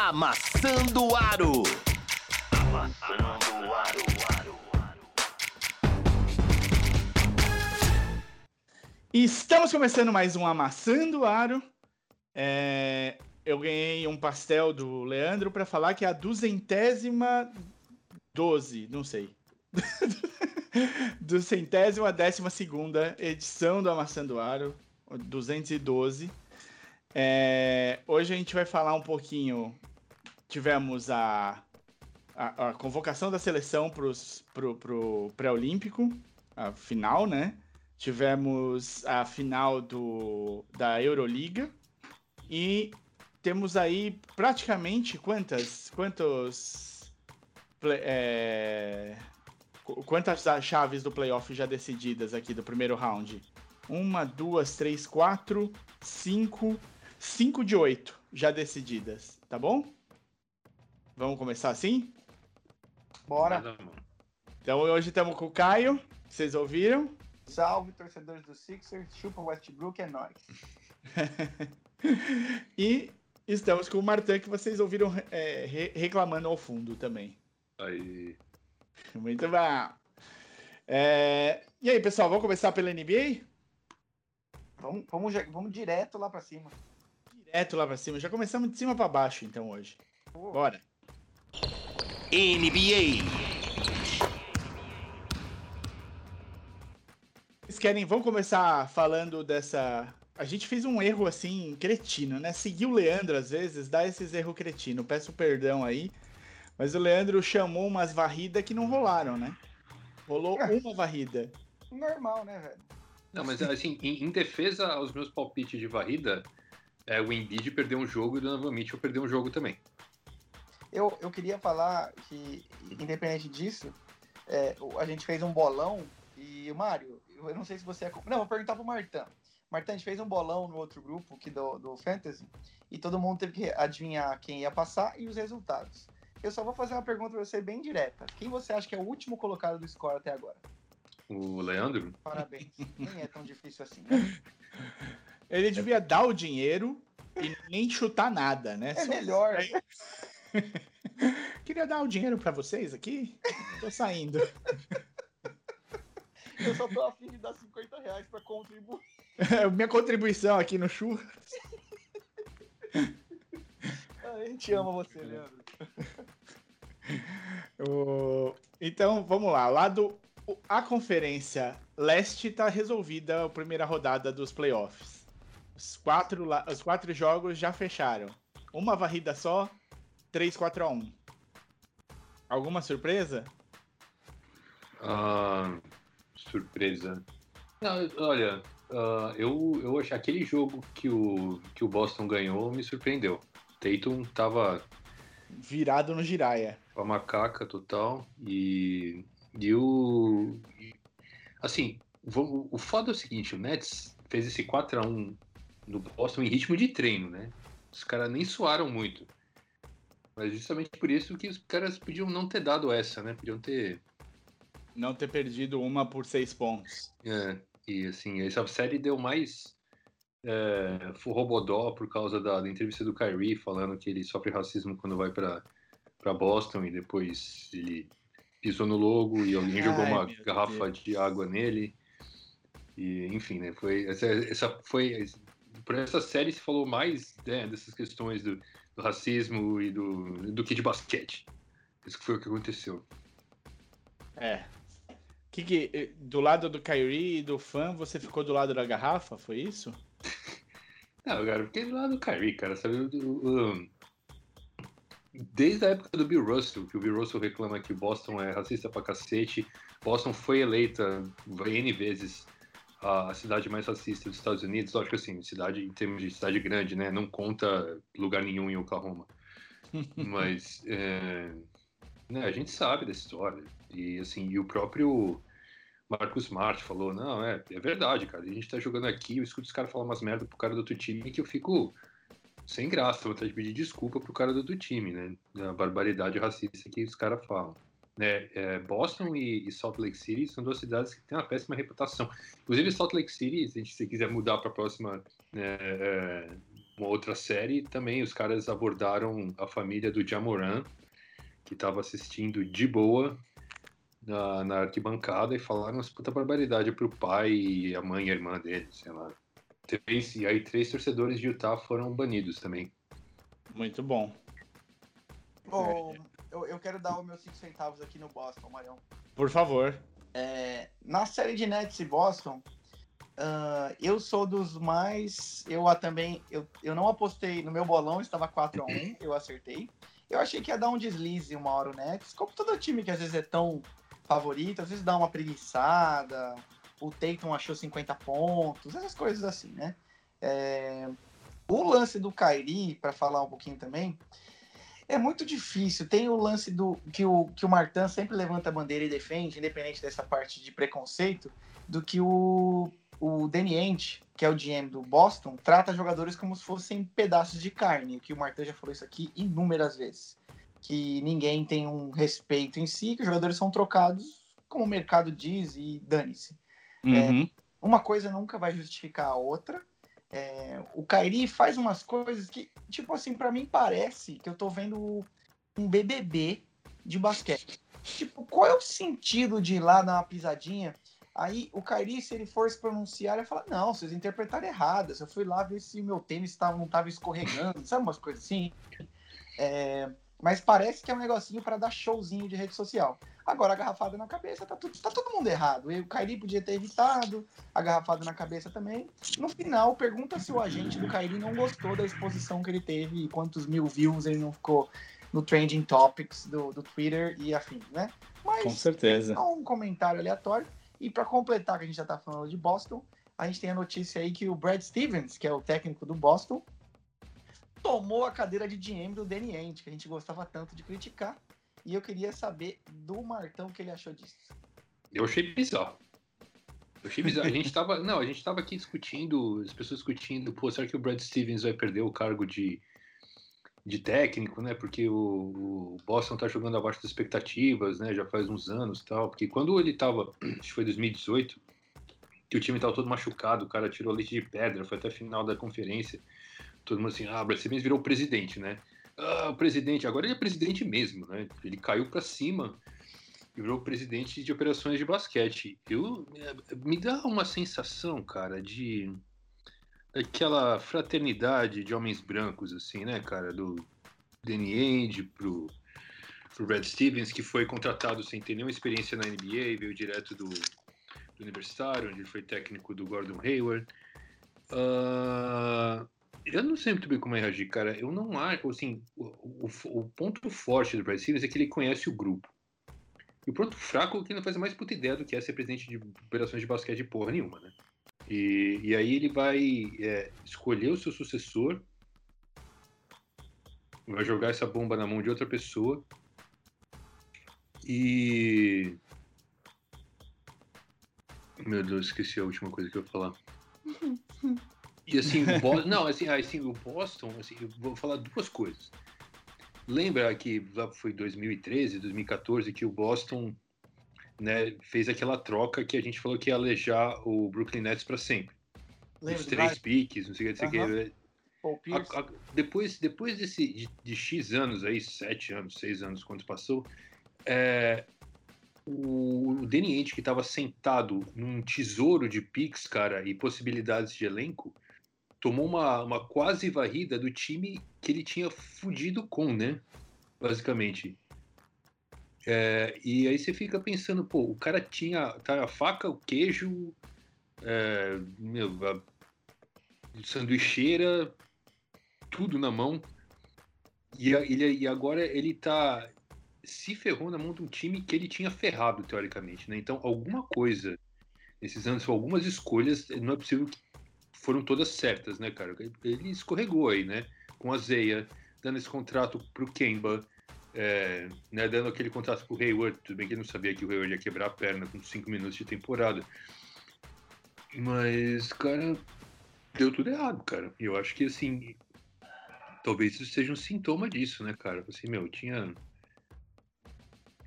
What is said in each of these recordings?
Amassando Aro. Amassando Aro. Estamos começando mais um Amassando Aro. É, eu ganhei um pastel do Leandro para falar que é a duzentésima doze, não sei. Duzentésima décima segunda edição do Amassando Aro, 212. É, hoje a gente vai falar um pouquinho. Tivemos a, a, a convocação da seleção para pro, pro pré-olímpico, a final, né? Tivemos a final do, da Euroliga e temos aí praticamente quantas quantos é, quantas chaves do playoff já decididas aqui do primeiro round? Uma, duas, três, quatro, cinco, cinco de oito já decididas, tá bom? Vamos começar assim? Bora. Então hoje estamos com o Caio, vocês ouviram? Salve, torcedores do Sixers, chupa Westbrook, é nóis. e estamos com o Martin, que vocês ouviram é, re reclamando ao fundo também. Aí. Muito bom. É... E aí, pessoal, vamos começar pela NBA? Vamos, vamos, vamos direto lá para cima. Direto lá para cima. Já começamos de cima para baixo, então, hoje. Bora. NBA. Vocês querem? Vamos começar falando dessa. A gente fez um erro assim, cretino, né? Seguir o Leandro às vezes dá esses erros cretino. Peço perdão aí. Mas o Leandro chamou umas varridas que não rolaram, né? Rolou é. uma varrida. Normal, né, velho? Não, mas assim, em, em, defesa aos meus palpites de varrida, é, o Embiid perdeu um jogo e o Donovan Mitchell perdeu um jogo também. Eu, eu queria falar que, independente disso, é, a gente fez um bolão e, Mário, eu não sei se você é. Não, vou perguntar pro Martão. Martão, a gente fez um bolão no outro grupo aqui do, do Fantasy e todo mundo teve que adivinhar quem ia passar e os resultados. Eu só vou fazer uma pergunta pra você bem direta. Quem você acha que é o último colocado do score até agora? O Leandro? Parabéns. Nem é tão difícil assim, né? Ele devia dar o dinheiro e nem chutar nada, né? É Só... melhor. Queria dar o dinheiro para vocês aqui. Tô saindo. Eu só tô afim de dar 50 reais pra contribuir. Minha contribuição aqui no churras. A gente ama você, Leandro. o... Então, vamos lá. Lá do... A conferência leste tá resolvida a primeira rodada dos playoffs. Os quatro, Os quatro jogos já fecharam. Uma varrida só, 3 4 a 1 Alguma surpresa? Uh, surpresa. Não, olha, uh, eu, eu achei aquele jogo que o, que o Boston ganhou me surpreendeu. Tatum tava virado no giraia. Com a macaca total. E, e o. Assim, o, o foda é o seguinte: o Nets fez esse 4x1 no Boston em ritmo de treino, né? Os caras nem suaram muito. Mas justamente por isso que os caras podiam não ter dado essa, né? Podiam ter. Não ter perdido uma por seis pontos. É, e assim, essa série deu mais é, Robodó por causa da, da, entrevista do Kyrie falando que ele sofre racismo quando vai para Boston e depois ele pisou no logo e alguém Ai, jogou uma garrafa Deus. de água nele. E, enfim, né, foi, essa, essa foi. Por essa série se falou mais né, dessas questões do, do, racismo e do, do que de basquete. Isso foi o que aconteceu. É. Que, que, eh, do lado do Kyrie e do fã, você ficou do lado da garrafa? Foi isso? Não, cara, porque lá do Kyrie, cara, sabe? desde a época do Bill Russell, que o Bill Russell reclama que Boston é racista pra cacete, Boston foi eleita N vezes a cidade mais racista dos Estados Unidos. Lógico assim, cidade em termos de cidade grande, né? Não conta lugar nenhum em Oklahoma. Mas é, né, a gente sabe dessa história. E assim, e o próprio Marcos Smart falou, não, é, é verdade, cara. A gente tá jogando aqui, eu escuto os caras falar umas merda pro cara do outro time que eu fico sem graça, vontade de pedir desculpa pro cara do outro time, né? Da barbaridade racista que os caras falam. É, é, Boston e, e, Salt Lake City são duas cidades que têm uma péssima reputação. Inclusive, Salt Lake City, se você quiser mudar para a próxima né, é, uma outra série, também os caras abordaram a família do Jamoran, que estava assistindo de boa na, na, arquibancada e falaram umas puta barbaridade pro pai e a mãe e a irmã dele, sei lá. Três, e aí três torcedores de Utah foram banidos também. Muito bom. Oh, eu, eu quero dar os meus 5 centavos aqui no Boston, Marião. Por favor. É, na série de Nets e Boston, uh, eu sou dos mais. Eu também. Eu, eu não apostei no meu bolão, estava 4x1, eu acertei. Eu achei que ia dar um deslize uma hora o Nets, como todo time que às vezes é tão favorito, às vezes dá uma preguiçada. O Tatum achou 50 pontos, essas coisas assim, né? É, o lance do Kairi, para falar um pouquinho também, é muito difícil. Tem o lance do que o, que o Martin sempre levanta a bandeira e defende, independente dessa parte de preconceito, do que o, o Danny Ainge, que é o GM do Boston, trata jogadores como se fossem pedaços de carne. Que o Martin já falou isso aqui inúmeras vezes. Que ninguém tem um respeito em si, que os jogadores são trocados como o mercado diz e dane-se. Uhum. É, uma coisa nunca vai justificar a outra. É, o Kairi faz umas coisas que, tipo assim, para mim parece que eu tô vendo um BBB de basquete. Tipo, qual é o sentido de ir lá dar uma pisadinha? Aí o Kairi, se ele for se pronunciar, ele fala: Não, vocês interpretaram errado. Eu fui lá ver se meu tênis tava, não tava escorregando, sabe umas coisas assim? É, mas parece que é um negocinho para dar showzinho de rede social. Agora, a garrafada na cabeça, tá, tudo, tá todo mundo errado. E o Kairi podia ter evitado, a garrafada na cabeça também. No final, pergunta se o agente do Kairi não gostou da exposição que ele teve e quantos mil views ele não ficou no Trending Topics do, do Twitter e afim, né? Mas, Com certeza. Só um comentário aleatório. E para completar, que a gente já tá falando de Boston, a gente tem a notícia aí que o Brad Stevens, que é o técnico do Boston, tomou a cadeira de GM do Danny Ainge, que a gente gostava tanto de criticar. E eu queria saber do Martão o que ele achou disso. Eu achei bizarro. Eu achei bizarro. A gente tava. Não, a gente tava aqui discutindo, as pessoas discutindo, pô, será que o Brad Stevens vai perder o cargo de, de técnico, né? Porque o, o Boston tá jogando abaixo das expectativas, né? Já faz uns anos tal. Porque quando ele tava, acho que foi 2018, que o time tava todo machucado, o cara tirou leite de pedra, foi até a final da conferência todo mundo assim, ah, Brad Stevens virou presidente, né? Ah, o presidente, agora ele é presidente mesmo, né? Ele caiu para cima e virou presidente de operações de basquete. Eu, é, me dá uma sensação, cara, de daquela fraternidade de homens brancos, assim, né, cara? Do Danny Ainge pro, pro Brad Stevens, que foi contratado sem ter nenhuma experiência na NBA, veio direto do, do Universitário, onde ele foi técnico do Gordon Hayward. Uh, eu não sei muito bem como reagir, cara. Eu não acho, assim, o, o, o ponto forte do Brad Stevens é que ele conhece o grupo. E o ponto fraco é que ele não faz mais puta ideia do que é ser presidente de operações de basquete de porra nenhuma, né? E, e aí ele vai é, escolher o seu sucessor, vai jogar essa bomba na mão de outra pessoa e. Meu Deus, esqueci a última coisa que eu ia falar. E assim, o Boston, não, assim, assim, o Boston, assim, eu vou falar duas coisas. Lembra que lá foi 2013, 2014 que o Boston né, fez aquela troca que a gente falou que ia alejar o Brooklyn Nets para sempre. Lembra, Os três vai. piques, não sei o que, que. A, a, depois, depois desse, de, de, X anos aí, sete anos, seis anos, quanto passou, é, o, o Danny Ainge, que estava sentado num tesouro de picks, cara, e possibilidades de elenco, tomou uma, uma quase varrida do time que ele tinha fudido com, né? Basicamente. É, e aí você fica pensando, pô, o cara tinha tá, a faca, o queijo, é, meu, a sanduicheira, tudo na mão. E, ele, e agora ele tá se ferrou na mão de um time que ele tinha ferrado, teoricamente, né? Então, alguma coisa nesses anos, algumas escolhas, não é possível que foram todas certas, né, cara? Ele escorregou aí, né? Com a Zeia, dando esse contrato pro Kemba, é, né, dando aquele contrato pro Hayward. Tudo bem que ele não sabia que o Hayward ia quebrar a perna com cinco minutos de temporada. Mas, cara, deu tudo errado, cara. E eu acho que, assim, talvez isso seja um sintoma disso, né, cara? Assim, meu, eu tinha.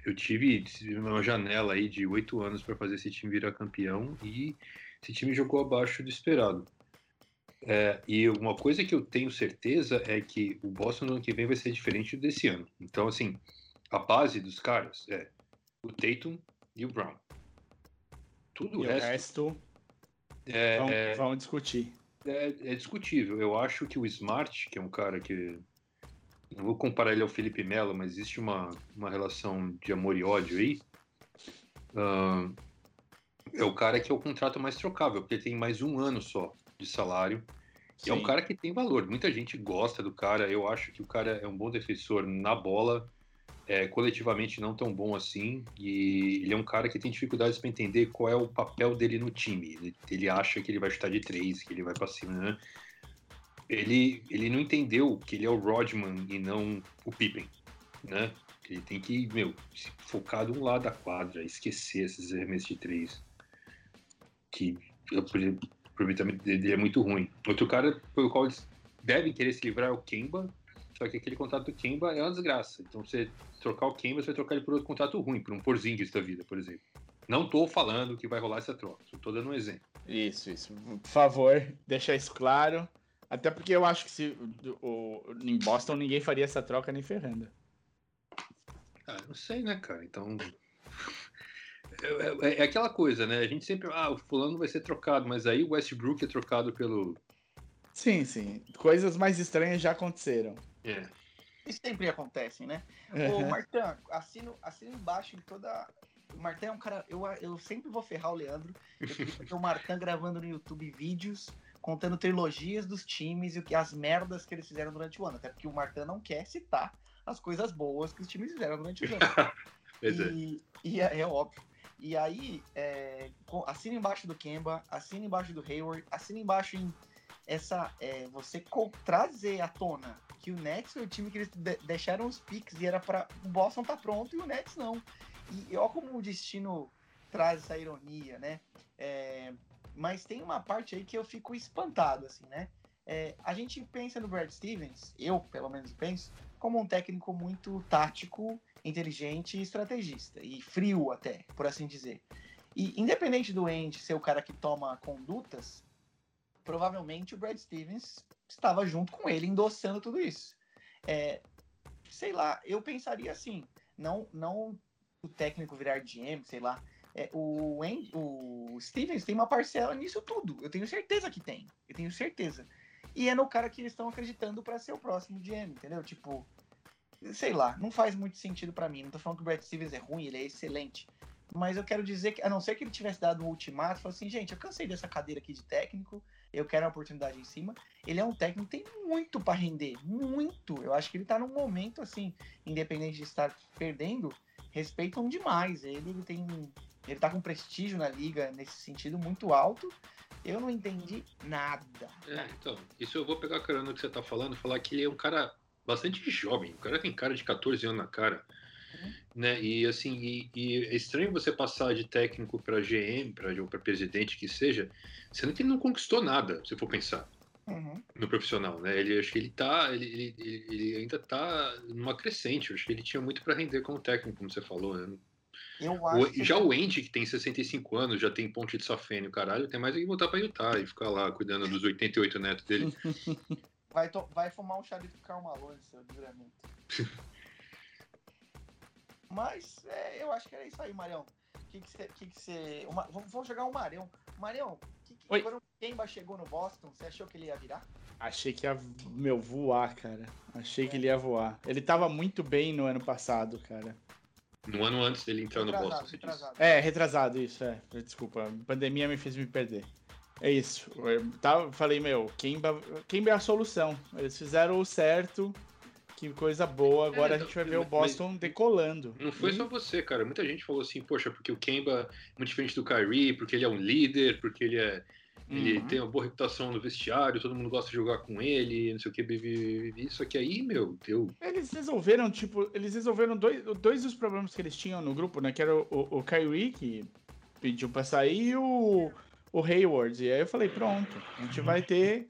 Eu tive uma janela aí de oito anos para fazer esse time virar campeão e esse time jogou abaixo do esperado. É, e uma coisa que eu tenho certeza é que o Boston no ano que vem vai ser diferente desse ano. Então, assim, a base dos caras é o Tatum e o Brown. Tudo o resto, resto é, vamos, é, vamos discutir. é, é discutível. Eu acho que o Smart, que é um cara que. Não vou comparar ele ao Felipe Melo, mas existe uma, uma relação de amor e ódio aí. Ahn, é o cara que é o contrato mais trocável, porque ele tem mais um ano só de salário. E é um cara que tem valor. Muita gente gosta do cara. Eu acho que o cara é um bom defensor na bola, é, coletivamente não tão bom assim. E ele é um cara que tem dificuldades para entender qual é o papel dele no time. Ele, ele acha que ele vai chutar de três, que ele vai para cima, né? Ele, ele não entendeu que ele é o Rodman e não o Pippen, né? Ele tem que, meu, se focar de um lado da quadra, esquecer esses arremessos de três. Que eu, por exemplo, aproveitamento dele é muito ruim. Outro cara pelo qual eles devem querer se livrar é o Kemba, só que aquele contrato do Kemba é uma desgraça. Então, você trocar o Kemba, você vai trocar ele por outro contrato ruim, por um Porzingis da vida, por exemplo. Não tô falando que vai rolar essa troca, tô dando um exemplo. Isso, isso. Por favor, deixar isso claro. Até porque eu acho que se o, o- em Boston ninguém faria essa troca nem ferrando. Ah, não sei, né, cara? Então. É, é- é aquela coisa, né? A gente sempre. Ah, o fulano vai ser trocado, mas aí o Westbrook é trocado pelo. Sim, sim. Coisas mais estranhas já aconteceram. É. Isso sempre acontece, né? Ô, Martã, assino, assino embaixo de toda. O Martã é um cara. Eu, eu sempre vou ferrar o Leandro. Eu o Martã gravando no YouTube vídeos contando trilogias dos times e o que as merdas que eles fizeram durante o ano. Até porque o Martã não quer citar as coisas boas que os times fizeram durante o ano. Pois é. E, e é, é óbvio. E aí, é, assina embaixo do Kemba, assina embaixo do Hayward, assina embaixo em essa. é, você trazer à tona que o Nets foi o time que eles de- deixaram os picks e era para O Boston tá pronto e o Nets não. E ó, como o destino traz essa ironia, né? É, mas tem uma parte aí que eu fico espantado, assim, né? É, a gente pensa no Brad Stevens, eu pelo menos penso, como um técnico muito tático inteligente e estrategista, e frio até, por assim dizer. E independente do Andy ser o cara que toma condutas, provavelmente o Brad Stevens estava junto com ele endossando tudo isso. É, sei lá, eu pensaria assim, não, não o técnico virar GM, sei lá. É, o, Andy, o Stevens tem uma parcela nisso tudo. Eu tenho certeza que tem. Eu tenho certeza. E é no cara que eles estão acreditando para ser o próximo GM, entendeu? Tipo, sei lá, não faz muito sentido pra mim. Não tô falando que o Brad Stevens é ruim, ele é excelente. Mas eu quero dizer que, a não ser que ele tivesse dado um ultimato, falou assim, gente, eu cansei dessa cadeira aqui de técnico, eu quero uma oportunidade em cima. Ele é um técnico que tem muito pra render, muito. Eu acho que ele tá num momento, assim, independente de estar perdendo, respeitam demais. Ele, ele tem. Ele tá com prestígio na liga nesse sentido muito alto. Eu não entendi nada. É, então, isso eu vou pegar a carona que você tá falando, falar que ele é um cara bastante jovem. O cara tem cara de 14 anos na cara. Uhum. Né? E assim, e, e é estranho você passar de técnico para GM, para presidente que seja, sendo que ele não conquistou nada, se for pensar Uhum. no profissional, né? Ele acho que ele tá, ele, ele, ele- ainda tá numa crescente. Eu acho que ele tinha muito para render como técnico, como você falou, né? Eu O- acho que já o Andy, que tem 65 anos, já tem ponte de safênio, caralho, tem mais que voltar pra Utah e ficar lá cuidando dos 88 netos dele. vai, to- vai fumar um chá de Karl Malone, seu desgramento. Mas é, eu acho que era isso aí, Marião. O que que você. Que que você uma- vamos, vamos jogar o Marião. Marião, que que- Oi. quando o Kemba chegou no Boston, você achou que ele ia virar? Achei que ia, meu, voar, cara. Achei que ele ia voar. Ele tava muito bem no ano passado, cara. No ano antes dele entrar no Retrasado, Boston, você disse. retrasado. É, retrasado, isso, é. Desculpa, a pandemia me fez me perder. É isso. Eu tava, falei, meu, Kemba é a solução. Eles fizeram o certo. Que coisa boa. Agora É, a gente vai ver o Boston decolando. Não foi só você, cara. Muita gente falou assim, poxa, porque o Kemba é muito diferente do Kyrie, porque ele é um líder, porque ele é. Ele Uhum. tem uma boa reputação no vestiário, todo mundo gosta de jogar com ele, não sei o que, bibi, Só que aí, meu, deu. Eles resolveram, tipo, eles resolveram dois, dois dos problemas que eles tinham no grupo, né? Que era o, o, o Kyrie, que pediu pra sair, e o, o Hayward. E aí eu falei, pronto, a gente vai ter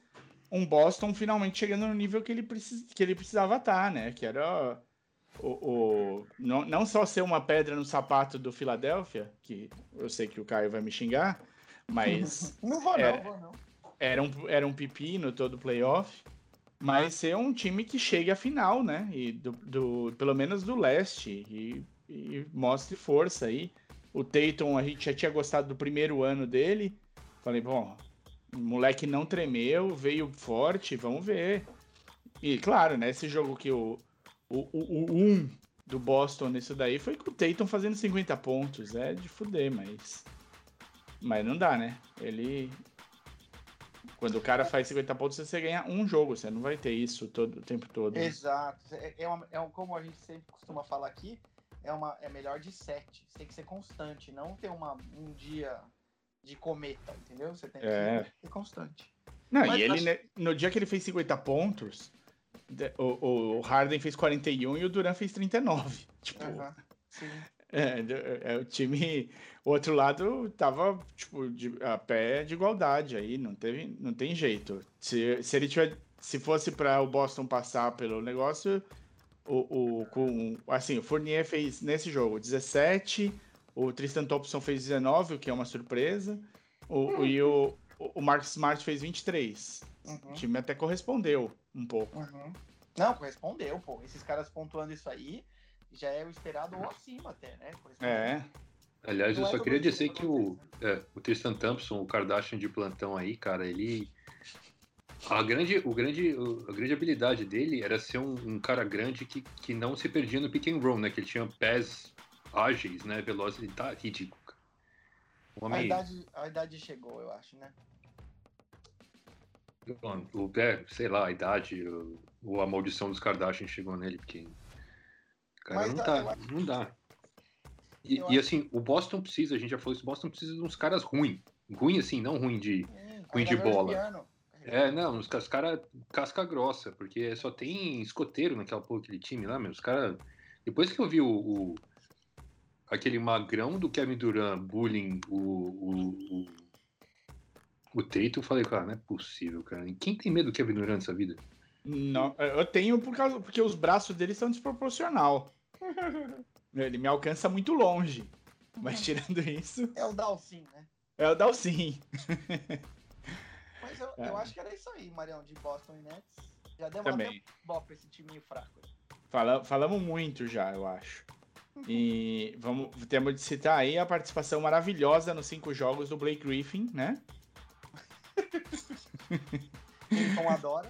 um Boston finalmente chegando no nível que ele, precis, que ele precisava estar, né? Que era o, o, não, não só ser uma pedra no sapato do Philadelphia, que eu sei que o Caio vai me xingar, mas Não vou, não, vou não. era um, era um pepino todo playoff, mas ser um time que chegue à final, né? E do, do pelo menos do leste e, e mostre força aí. O Tatum, a gente já tinha gostado do primeiro ano dele. Falei, bom, o moleque não tremeu, veio forte, vamos ver. E claro, né? Esse jogo que o, o, o, o um do Boston nisso daí foi com o Tatum fazendo 50 pontos. É de fuder, mas. Mas não dá, né? Ele. Quando o cara faz 50 pontos, você ganha um jogo, você não vai ter isso todo o tempo todo. Né? Exato. É, é, uma, é um, como a gente sempre costuma falar aqui, é, uma, é melhor de sete. Você tem que ser constante, não ter uma, um dia de cometa, entendeu? Você tem que é. ser constante. Não, Mas e ele, acho... no dia que ele fez 50 pontos, o, o Harden fez 41 e o Duran fez 39. Tipo, sim. É, é, o time. O outro lado tava, tipo, de, a pé de igualdade aí, não, teve, não tem jeito. Se, se ele tiver. Se fosse para o Boston passar pelo negócio, o, o, com, assim, o Fournier fez nesse jogo 17, o Tristan Thompson fez 19, o que é uma surpresa, o, o e o, o Mark Smart fez 23. Uhum. O time até correspondeu um pouco. Uhum. Não, correspondeu, pô. Esses caras pontuando isso aí já é o esperado ou acima até, né? É. Aliás, eu só é queria dizer que o, né? é, o Tristan Thompson, o Kardashian de plantão aí, cara, ele. A grande, o grande, a grande habilidade dele era ser um, um, cara grande que, que não se perdia no pick and roll, né? Que ele tinha pés ágeis, né? Velozes, ele tá ridículo. Homem... A, idade, a idade chegou, eu acho, né? O, é, sei lá, a idade, ou a maldição dos Kardashian chegou nele, porque. Cara, Mas, não, tá, não dá. E, e, assim, o Boston precisa, a gente já falou isso, o Boston precisa de uns caras ruins. Ruim, assim, não ruim de, hum, ruim de bola. É, não, os, os caras casca grossa, porque só tem escoteiro naquela porra, aquele time lá, meu. Os caras. Depois que eu vi o, o, aquele magrão do Kevin Durant bullying o, o, o, o Tatum, eu falei, cara, não é possível, cara. E quem tem medo do Kevin Durant nessa vida? Não, eu tenho por causa, porque os braços dele são desproporcional. Ele me alcança muito longe. Mas uhum. tirando isso. É o Dalcin, né? É o Dalcin. Mas eu, é. eu, acho que era isso aí, Marião, de Boston e Nets. Já deu uma Também. pra esse timinho fraco. Fala, falamos muito já, eu acho. E vamos, temos de citar aí a participação maravilhosa nos cinco jogos do Blake Griffin, né? Então adora.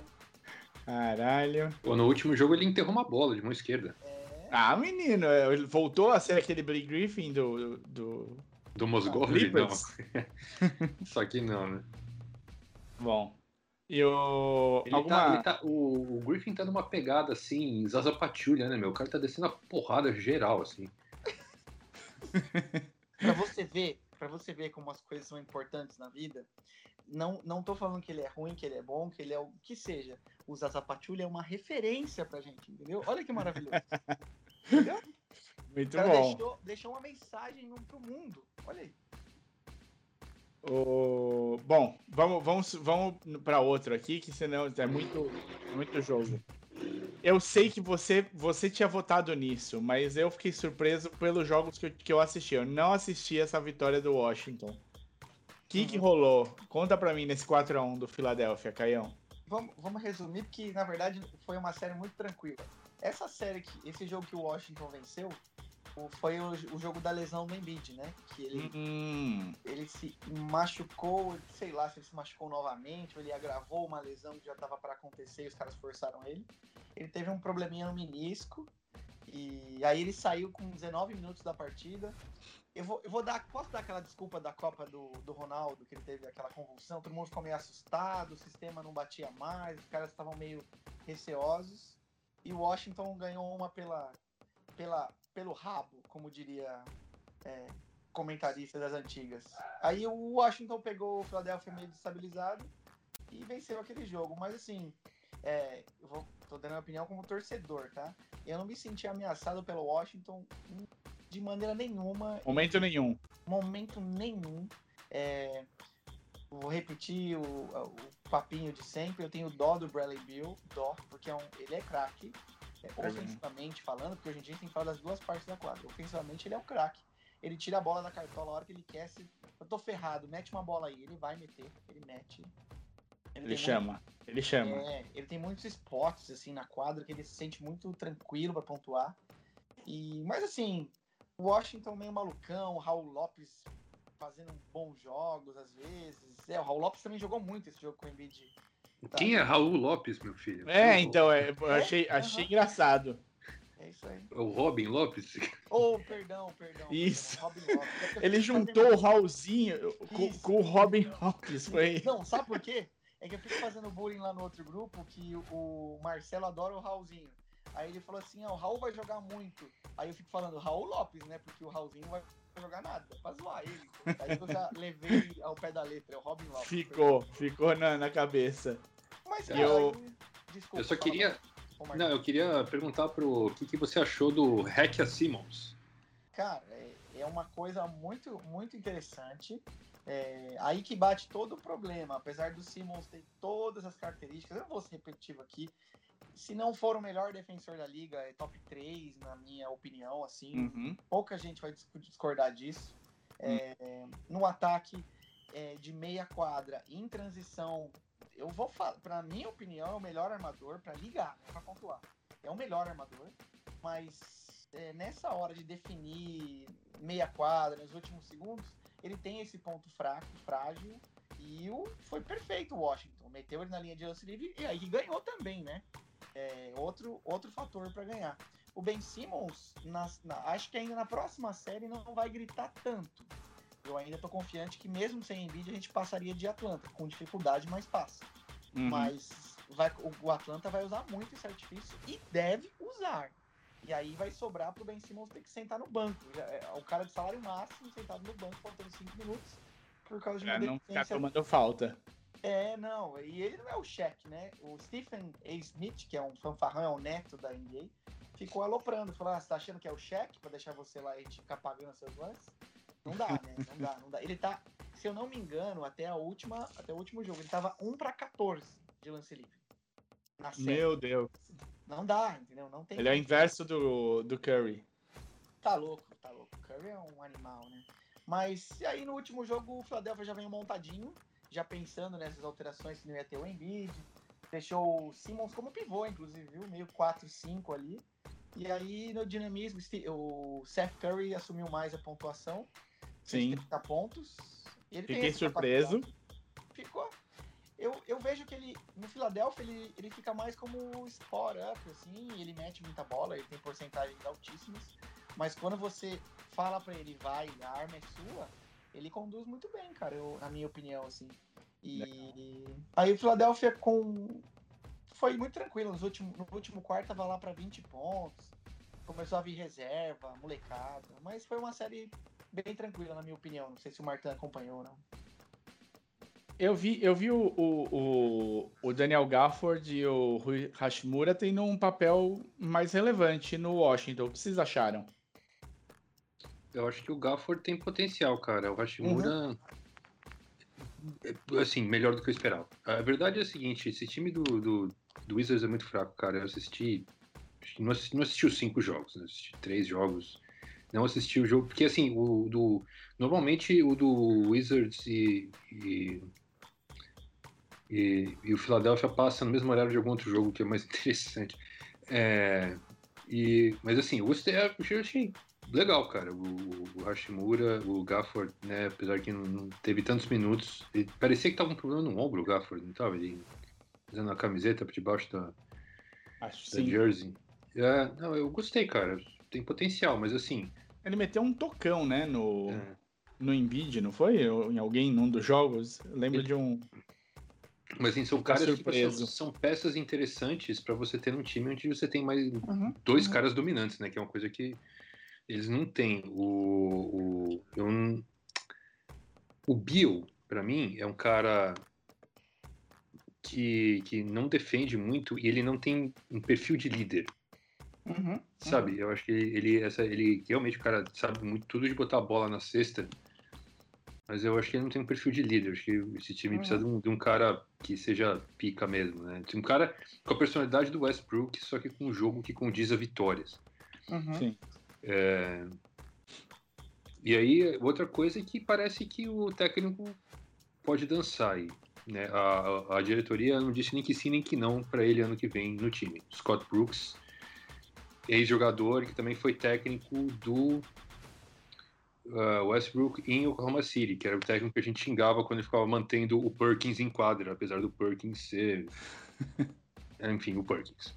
Caralho. Pô, no último jogo ele enterrou uma bola de mão esquerda. É. Ah, menino, ele voltou a ser aquele Blake Griffin do. Do, do Mosgov? Não. Só que não, né? Bom. E o. Ele Alguma... tá, ele tá, o, o, Griffin tá numa pegada assim, Zaza Patrulha, né, meu? O cara tá descendo a porrada geral, assim. pra você ver, para você ver como as coisas são importantes na vida, não, não tô falando que ele é ruim, que ele é bom, que ele é o que seja. O Zaza Patrulha é uma referência pra gente, entendeu? Olha que maravilhoso. entendeu? Muito bom. Deixou, deixou uma mensagem pro mundo. Olha aí. O... Bom, vamos, vamos, vamos para outro aqui, que senão é muito, muito jogo. Eu sei que você, você tinha votado nisso, mas eu fiquei surpreso pelos jogos que eu, que eu assisti. Eu não assisti essa vitória do Washington que, que rolou? Conta pra mim nesse 4x1 do Philadelphia, Caião. Vamos, vamos resumir, porque na verdade foi uma série muito tranquila. Essa série, que, esse jogo que o Washington venceu, foi o, o jogo da lesão do Embiid, né? Que ele, hum. ele se machucou, sei lá se ele se machucou novamente, ou ele agravou uma lesão que já estava para acontecer e os caras forçaram ele. Ele teve um probleminha no menisco, e aí ele saiu com 19 minutos da partida. Eu vou, eu vou dar. Posso dar aquela desculpa da Copa do, do Ronaldo, que ele teve aquela convulsão, todo mundo ficou meio assustado, o sistema não batia mais, os caras estavam meio receosos. E o Washington ganhou uma pela, pela, pelo rabo, como diria é, comentarista das antigas. Aí o Washington pegou o Philadelphia meio destabilizado e venceu aquele jogo. Mas assim, é, eu vou, tô dando a minha opinião como torcedor, tá? Eu não me senti ameaçado pelo Washington de maneira nenhuma. Momento nenhum. Momento nenhum. É, vou repetir o, o, papinho de sempre. Eu tenho dó do Bradley Bill, dó, porque é um, ele é craque. É, ofensivamente falando, porque hoje em dia a gente tem que falar das duas partes da quadra. Ofensivamente ele é o craque. Ele tira a bola da cartola a hora que ele quer. Se, eu tô ferrado, mete uma bola aí. Ele vai meter, ele mete. Ele, ele chama. Muito... Ele chama. É, ele tem muitos spots assim na quadra que ele se sente muito tranquilo para pontuar. E, mas assim, Washington meio malucão, Raul Lopes fazendo bons jogos às vezes. É, o Raul Lopes também jogou muito esse jogo com o Embiid. Tá? Quem é Raul Lopes, meu filho? É, então, é, eu achei, é? achei uhum. engraçado. É isso aí. O Robin Lopes? Oh, perdão, perdão. Isso. Perdão, Ele juntou o Raulzinho com, com, o Robin Lopes. Foi... Não, sabe por quê? É que eu fico fazendo bullying lá no outro grupo que o Marcelo adora o Raulzinho. Aí ele falou assim: ó, o Raul vai jogar muito. Aí eu fico falando Raul Lopes, né? Porque o Raulzinho vai jogar nada, pra zoar ele. Aí eu já levei ao pé da letra, é o Robin Lopes. Ficou, ficou na, na cabeça. Mas, cara, eu... Desculpa, eu só queria. Não, eu queria perguntar pro o que, que você achou do Hack a Simmons. Cara, é, é uma coisa muito, muito interessante. É, aí que bate todo o problema. Apesar do Simmons ter todas as características, eu não vou ser repetitivo aqui. Se não for o melhor defensor da liga, é top 3, na minha opinião. assim uhum. Pouca gente vai discordar disso. É, no ataque é, de meia quadra, em transição, eu vou falar, para minha opinião, é o melhor armador para ligar, para pontuar. É o melhor armador, mas é, nessa hora de definir meia quadra, nos últimos segundos, ele tem esse ponto fraco, frágil, e o, foi perfeito o Washington. Meteu ele na linha de lance livre e aí ganhou também, né? É, outro, outro fator para ganhar. O Ben Simmons, na, na, acho que ainda na próxima série não vai gritar tanto. Eu ainda tô confiante que mesmo sem Embiid a gente passaria de Atlanta, com dificuldade, mas passa. Uhum. Mas vai, o, o, Atlanta vai usar muito esse artifício e deve usar. E aí vai sobrar pro Ben Simmons ter que sentar no banco. É, o cara de salário máximo sentado no banco, faltando 5 minutos, por causa de uma não ficar tomando falta. É, não, e ele não é o cheque, né? O Stephen A. Smith, que é um fanfarrão, é o neto da NBA, ficou aloprando, falou: ah, você tá achando que é o cheque pra deixar você lá e ficar pagando seus lances? Não dá, né? Não dá, não dá. Ele tá, se eu não me engano, até a última, até o último jogo, ele tava 1 para 14 de lance livre. Meu Deus. Não dá, entendeu? Não tem. Ele é o inverso do, do Curry. Tá louco, tá louco. Curry é um animal, né? Mas e aí no último jogo o Philadelphia já veio montadinho, já pensando nessas alterações que não ia ter o Embiid. Deixou o Simmons como pivô, inclusive, viu? Meio 4-5 ali. E aí no dinamismo, o Seth Curry assumiu mais a pontuação. Sim. 30 pontos. Ele Fiquei surpreso. Ficou. Eu, eu vejo que ele, no Philadelphia, ele, ele fica mais como spot up, assim, ele mete muita bola, ele tem porcentagens altíssimas, mas quando você fala para ele, vai, a arma é sua, ele conduz muito bem, cara, eu, na minha opinião, assim. E Legal. aí o Philadelphia com foi muito tranquilo. Nos últimos, no último quarto tava lá para 20 pontos. Começou a vir reserva, molecada. Mas foi uma série bem tranquila, na minha opinião. Não sei se o Martin acompanhou ou não. Eu vi, eu vi o, o, o, Daniel Gafford e o Rui Hashimura tendo um papel mais relevante no Washington. O que vocês acharam? Eu acho que o Gafford tem potencial, cara. O Hashimura, uhum. assim, melhor do que eu esperava. A verdade é a seguinte: esse time do, do, do Wizards é muito fraco, cara. Eu assisti. Não assisti, não assisti os cinco jogos, né? assisti três jogos não assisti o jogo, porque assim, o do. Normalmente o do Wizards e, e, e, e o Philadelphia passa no mesmo horário de algum outro jogo que é mais interessante. É, e, mas assim, eu gostei, eu achei legal, cara. O, o Hashimura, o Gafford, né? Apesar que não, não teve tantos minutos, parecia que tava um problema no ombro, o Gafford, não tava? Ele fazendo a camiseta por debaixo da, Acho da sim. jersey. É, não, eu gostei, cara. Tem potencial, mas assim, ele meteu um tocão, né, no, é. no Embiid, não foi? Em alguém num dos jogos? lembro Ele... de um. Mas assim, são caras tipo, são, são, peças interessantes para você ter um time onde você tem mais uhum, dois uhum. caras dominantes, né? Que é uma coisa que eles não têm. O, o, eu, o Bill, para mim, é um cara que, que não defende muito e ele não tem um perfil de líder. Uhum, sabe? Uhum. Eu acho que ele, essa, ele realmente o cara sabe muito tudo de botar a bola na cesta. Mas eu acho que ele não tem um perfil de líder. Eu acho que esse time uhum. precisa de um, de um, cara que seja pica mesmo, né? Um cara com a personalidade do Westbrook, só que com um jogo que condiz a vitórias. Uhum. Sim. É... E aí, outra coisa é que parece que o técnico pode dançar aí. né, a, a diretoria não disse nem que sim nem que não para ele ano que vem no time. Scott Brooks, ex-jogador que também foi técnico do uh, Westbrook em Oklahoma City, que era o técnico que a gente xingava quando ele ficava mantendo o Perkins em quadra, apesar do Perkins ser. Enfim, o Perkins.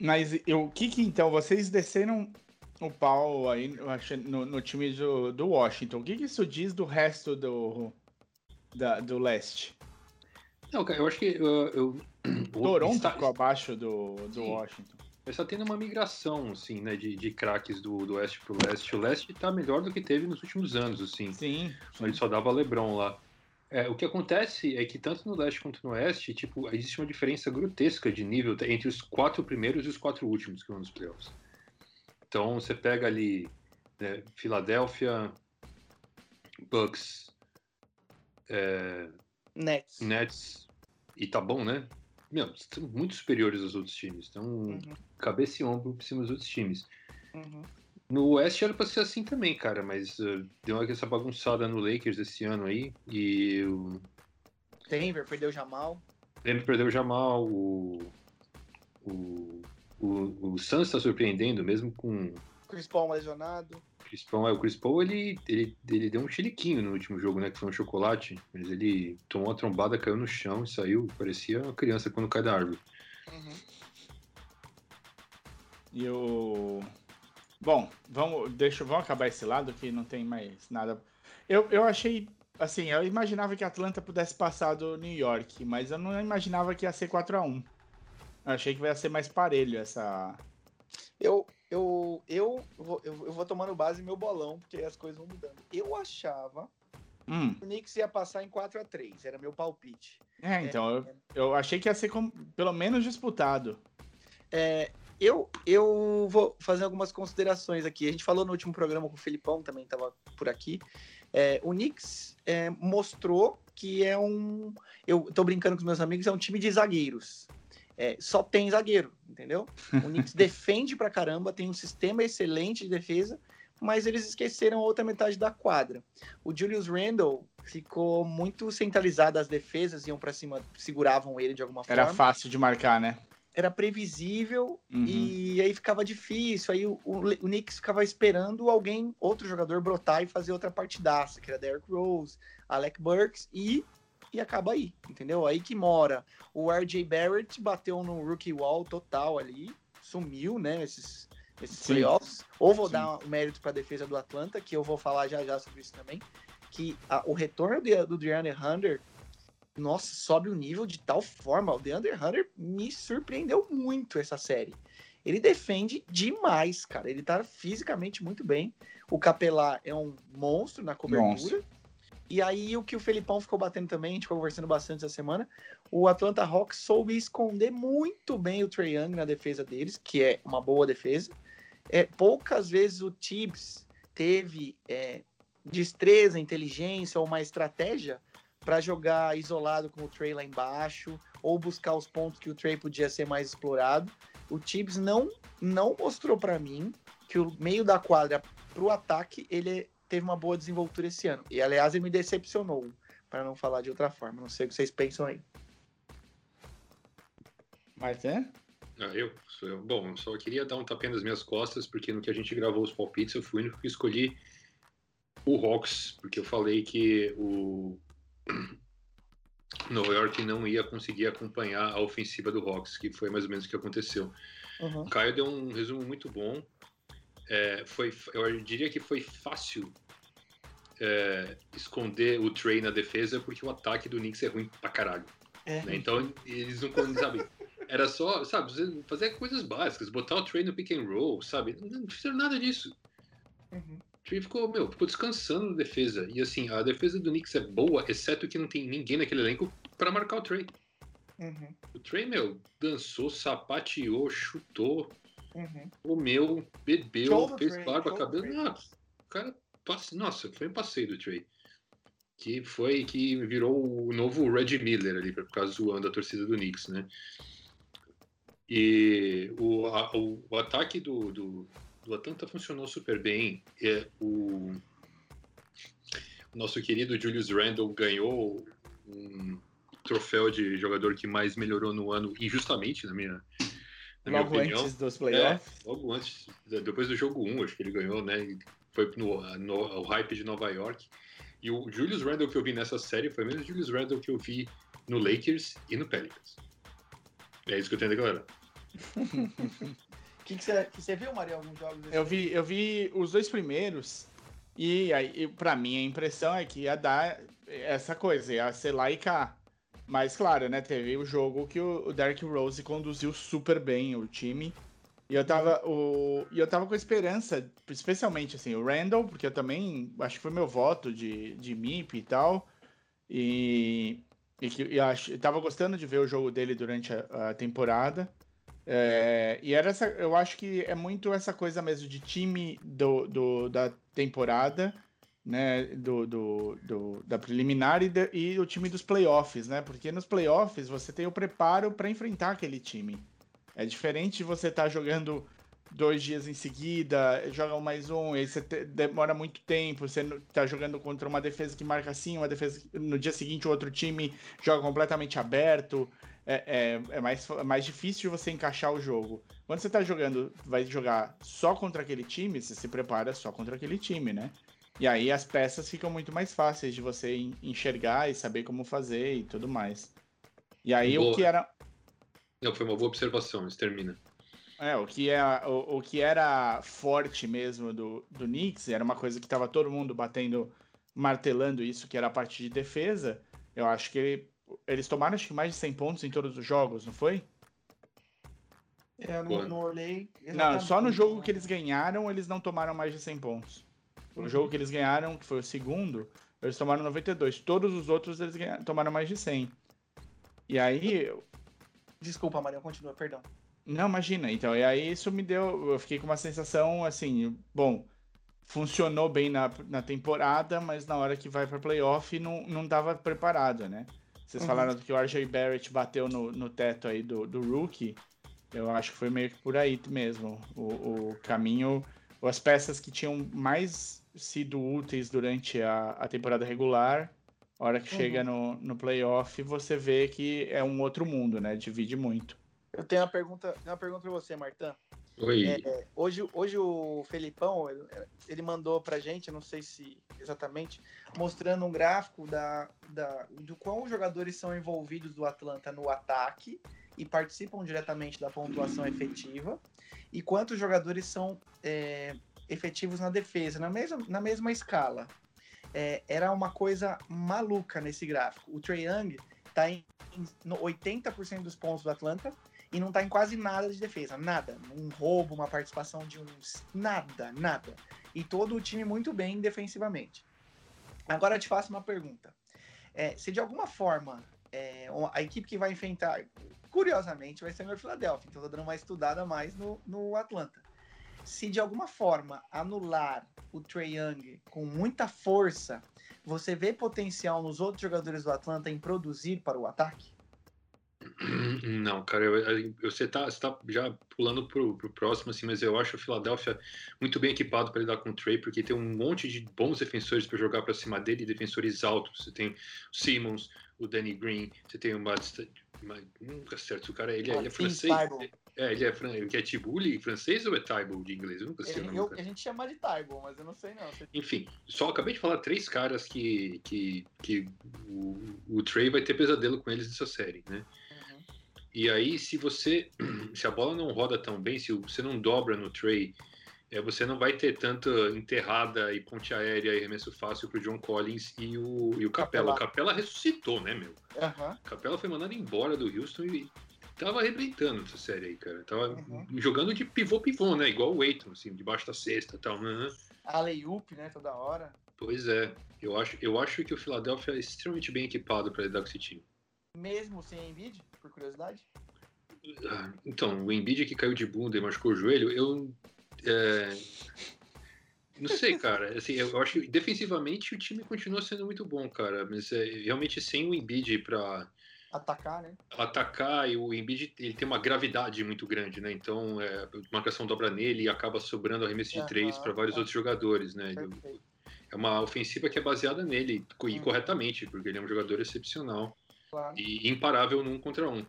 Mas o que que então, vocês desceram o pau aí no, no time do, do Washington. O que, que isso diz do resto do, da, do leste? Não, cara, eu acho que. Uh, eu, Toronto está, ficou abaixo do, do Washington. Está tendo uma migração, assim, né, de, de craques do, do oeste pro leste. O leste está melhor do que teve nos últimos anos, assim. Sim. sim. Ele só dava LeBron lá. É, o que acontece é que tanto no leste quanto no oeste, tipo, existe uma diferença grotesca de nível entre os quatro primeiros e os quatro últimos que vão nos playoffs. Então você pega ali né, Filadélfia, Bucks, é, Nets. Nets e tá bom, né? Meu, são muito superiores aos outros times. Estão uhum. cabeça e ombro por cima dos outros times. Uhum. No Oeste era pra ser assim também, cara, mas uh, deu uma essa bagunçada no Lakers esse ano aí. E o. Denver perdeu o Jamal. Denver perdeu o Jamal. O. O, o, o Suns está surpreendendo, mesmo com. Chris Paul lesionado. Chris Paul, é, o Chris Paul ele, ele, ele deu um chiliquinho no último jogo, né? Que foi um chocolate. Mas ele tomou uma trombada, caiu no chão e saiu. Parecia uma criança quando cai da árvore. Uhum. E o. Bom, vamos, deixa, vamos acabar esse lado que não tem mais nada. Eu, eu achei. Assim, eu imaginava que a Atlanta pudesse passar do New York, mas eu não imaginava que ia ser 4x1. Eu achei que ia ser mais parelho essa. Eu, eu, eu, vou, eu, eu vou tomando base meu bolão, porque as coisas vão mudando. Eu achava hum. que o Knicks ia passar em 4 a 3 era meu palpite. É, então, é, eu, eu achei que ia ser com, pelo menos disputado. É, eu, eu vou fazer algumas considerações aqui. A gente falou no último programa com o Filipão, também estava por aqui. É, o Knicks é, mostrou que é um. Eu estou brincando com os meus amigos, é um time de zagueiros é, só tem zagueiro, entendeu? O Knicks defende pra caramba, tem um sistema excelente de defesa, mas eles esqueceram a outra metade da quadra. O Julius Randle ficou muito centralizado, as defesas iam para cima, seguravam ele de alguma forma. Era fácil de marcar, né? Era previsível uhum. e aí ficava difícil. Aí o, o, o, Knicks ficava esperando alguém, outro jogador, brotar e fazer outra partidaça, que era Derrick Rose, Alec Burks e e acaba aí, entendeu? Aí que mora. O RJ Barrett bateu no rookie wall total ali, sumiu, né, esses, esses playoffs. Ou vou Sim. dar o um mérito para a defesa do Atlanta, que eu vou falar já já sobre isso também, que a, o retorno de, do DeAndre Hunter, nossa, sobe o nível de tal forma. O DeAndre Hunter me surpreendeu muito essa série. Ele defende demais, cara. Ele tá fisicamente muito bem. O Capelá é um monstro na cobertura. Monstro. E aí o que o Felipão ficou batendo também, a gente ficou conversando bastante essa semana, o Atlanta Hawks soube esconder muito bem o Trae Young na defesa deles, que é uma boa defesa. É, poucas vezes o Tibbs teve é, destreza, inteligência ou uma estratégia para jogar isolado com o Trey lá embaixo ou buscar os pontos que o Trey podia ser mais explorado. O Tibbs não não mostrou para mim que o meio da quadra para o ataque ele teve uma boa desenvoltura esse ano. E, aliás, ele me decepcionou, para não falar de outra forma. Não sei o que vocês pensam aí. Mas é? Ah, eu, sou eu. Bom, só queria dar um tapinha nas minhas costas, porque no que a gente gravou os palpites, eu fui o único que escolhi o Hawks, porque eu falei que o Nova York não ia conseguir acompanhar a ofensiva do Hawks, que foi mais ou menos o que aconteceu. Uhum. O Caio deu um resumo muito bom é, foi, eu diria que foi fácil é, esconder o Trey na defesa porque o ataque do Knicks é ruim pra caralho. É. Né? Então eles não sabe. Era só, sabe, fazer coisas básicas, botar o Trey no pick and roll, sabe? Não fizeram nada disso. Uhum. O Trey ficou, meu, ficou descansando na defesa. E assim, a defesa do Knicks é boa, exceto que não tem ninguém naquele elenco para marcar o Trey. Uhum. O Trey, meu, dançou, sapateou, chutou, Uhum. Comeu, bebeu, fez barba, cabelo. Nossa, o cara, nossa, foi um passeio do Trey. Que foi que virou o novo Red Miller ali, por causa zoando a torcida do Knicks, né? E o, a, o, o, ataque do, do, do, Atlanta funcionou super bem. É, o, o nosso querido Julius Randle ganhou um troféu de jogador que mais melhorou no ano, injustamente, na minha, na minha Logo opinião. antes dos playoffs. É, logo antes, depois do jogo 1, acho que ele ganhou, né? Foi no, no, hype de Nova York. E o Julius Randle que eu vi nessa série foi o mesmo Julius Randle que eu vi no Lakers e no Pelicans. É isso que eu tenho a declarar. O que você que que viu, Maria, alguns jogos? Eu vi, eu vi os dois primeiros e aí, para mim, a impressão é que ia dar essa coisa, ia ser lá e cá. Mas, claro, né, teve o jogo que o Derrick Rose conduziu super bem o time. E eu tava, o, e eu tava com esperança, especialmente assim, o Randall, porque eu também acho que foi meu voto de, de MIP e tal. E, e que eu, acho, eu tava gostando de ver o jogo dele durante a, a temporada. É, e era essa, eu acho que é muito essa coisa mesmo de time do, do da temporada, né? Do, do, do da preliminar e, de, e, o time dos playoffs, né? Porque nos playoffs você tem o preparo para enfrentar aquele time. É diferente de você estar tá jogando dois dias em seguida, joga um mais um, e você te, demora muito tempo, você tá jogando contra uma defesa que marca assim, uma defesa no dia seguinte o outro time joga completamente aberto é, é, é, mais, é mais difícil de você encaixar o jogo. Quando você tá jogando, vai jogar só contra aquele time, você se prepara só contra aquele time, né? E aí as peças ficam muito mais fáceis de você enxergar e saber como fazer e tudo mais. E aí boa. o que era. Não, foi uma boa observação, mas termina. É, o que, é, o, o que era forte mesmo do, do Knicks, era uma coisa que tava todo mundo batendo, martelando isso, que era a parte de defesa. Eu acho que ele eles tomaram acho que mais de 100 pontos em todos os jogos, não foi? É, eu não, não olhei. Não, só no jogo que eles ganharam, eles não tomaram mais de 100 pontos. No jogo que eles ganharam, que foi o segundo, eles tomaram 92. Todos os outros eles ganharam, tomaram mais de 100. E aí. Desculpa, Maria, continua, perdão. Não, imagina. Então, e aí isso me deu. Eu fiquei com uma sensação assim, bom, funcionou bem na, na temporada, mas na hora que vai para playoff não, não tava preparado, né? Vocês uhum. falaram que o RJ Barrett bateu no, no teto aí do, do rookie. Eu acho que foi meio que por aí mesmo. O, o caminho, as peças que tinham mais sido úteis durante a, a temporada regular, a hora que uhum. chega no, no playoff, você vê que é um outro mundo, né? Divide muito. Eu tenho uma pergunta, uma pergunta para você, Martã. Oi. É, hoje, hoje o Felipão, ele, mandou pra gente, não sei se exatamente, mostrando um gráfico da, da, do quão os jogadores são envolvidos do Atlanta no ataque e participam diretamente da pontuação efetiva, e quantos jogadores são é, efetivos na defesa, na mesma, na mesma escala. É, era uma coisa maluca nesse gráfico. O Trae Young está em 80% dos pontos do Atlanta e não tá em quase nada de defesa, nada. Um roubo, uma participação de uns. Nada, nada. E todo o time muito bem defensivamente. Agora eu te faço uma pergunta. É, se de alguma forma é, a equipe que vai enfrentar, curiosamente, vai ser o Philadelphia, então tô dando uma estudada mais no, no Atlanta. Se de alguma forma anular o Trey Young com muita força, você vê potencial nos outros jogadores do Atlanta em produzir para o ataque? Não, cara, eu, você, tá, você tá já pulando pro, pro próximo, assim, mas eu acho o Philadelphia muito bem equipado para lidar com o Trey, porque tem um monte de bons defensores para jogar para cima dele, defensores altos. Você tem o Simmons, o Danny Green, você tem o Matt. Nunca certo, o cara ele, é, ele é francês. É, ele é, ele é Tibuli francês ou é Taibo de inglês? Eu nunca sei. Ele, eu, a gente chama de Taibo, mas eu não sei não. Enfim, só acabei de falar três caras que, que, que o, o Trey vai ter pesadelo com eles nessa série, né? E aí, se você. Se a bola não roda tão bem, se você não dobra no tray, é, você não vai ter tanta enterrada e ponte aérea e remesso fácil pro John Collins e o, e o Capela. O Capela ressuscitou, né, meu? Uhum. O Capela foi mandado embora do Houston e tava arrebentando essa série aí, cara. Tava uhum. jogando de pivô-pivô, né? Igual o Aiton, assim, debaixo da cesta e tal. Uhum. Alley-oop, né? Toda hora. Pois é. Eu acho, eu acho que o Philadelphia é extremamente bem equipado para lidar com esse time. Mesmo sem Embiid? Por curiosidade? Então, o Embiid que caiu de bunda e machucou o joelho, eu. É... Não sei, cara. Assim, eu acho que defensivamente o time continua sendo muito bom, cara. Mas é, realmente sem o Embiid para atacar, né? Atacar e o Embiid ele tem uma gravidade muito grande, né? Então, é, a marcação dobra nele e acaba sobrando arremesso de três para vários é. outros jogadores, né? é uma ofensiva que é baseada nele, e hum. corretamente, porque ele é um jogador excepcional claro. e imparável num contra um.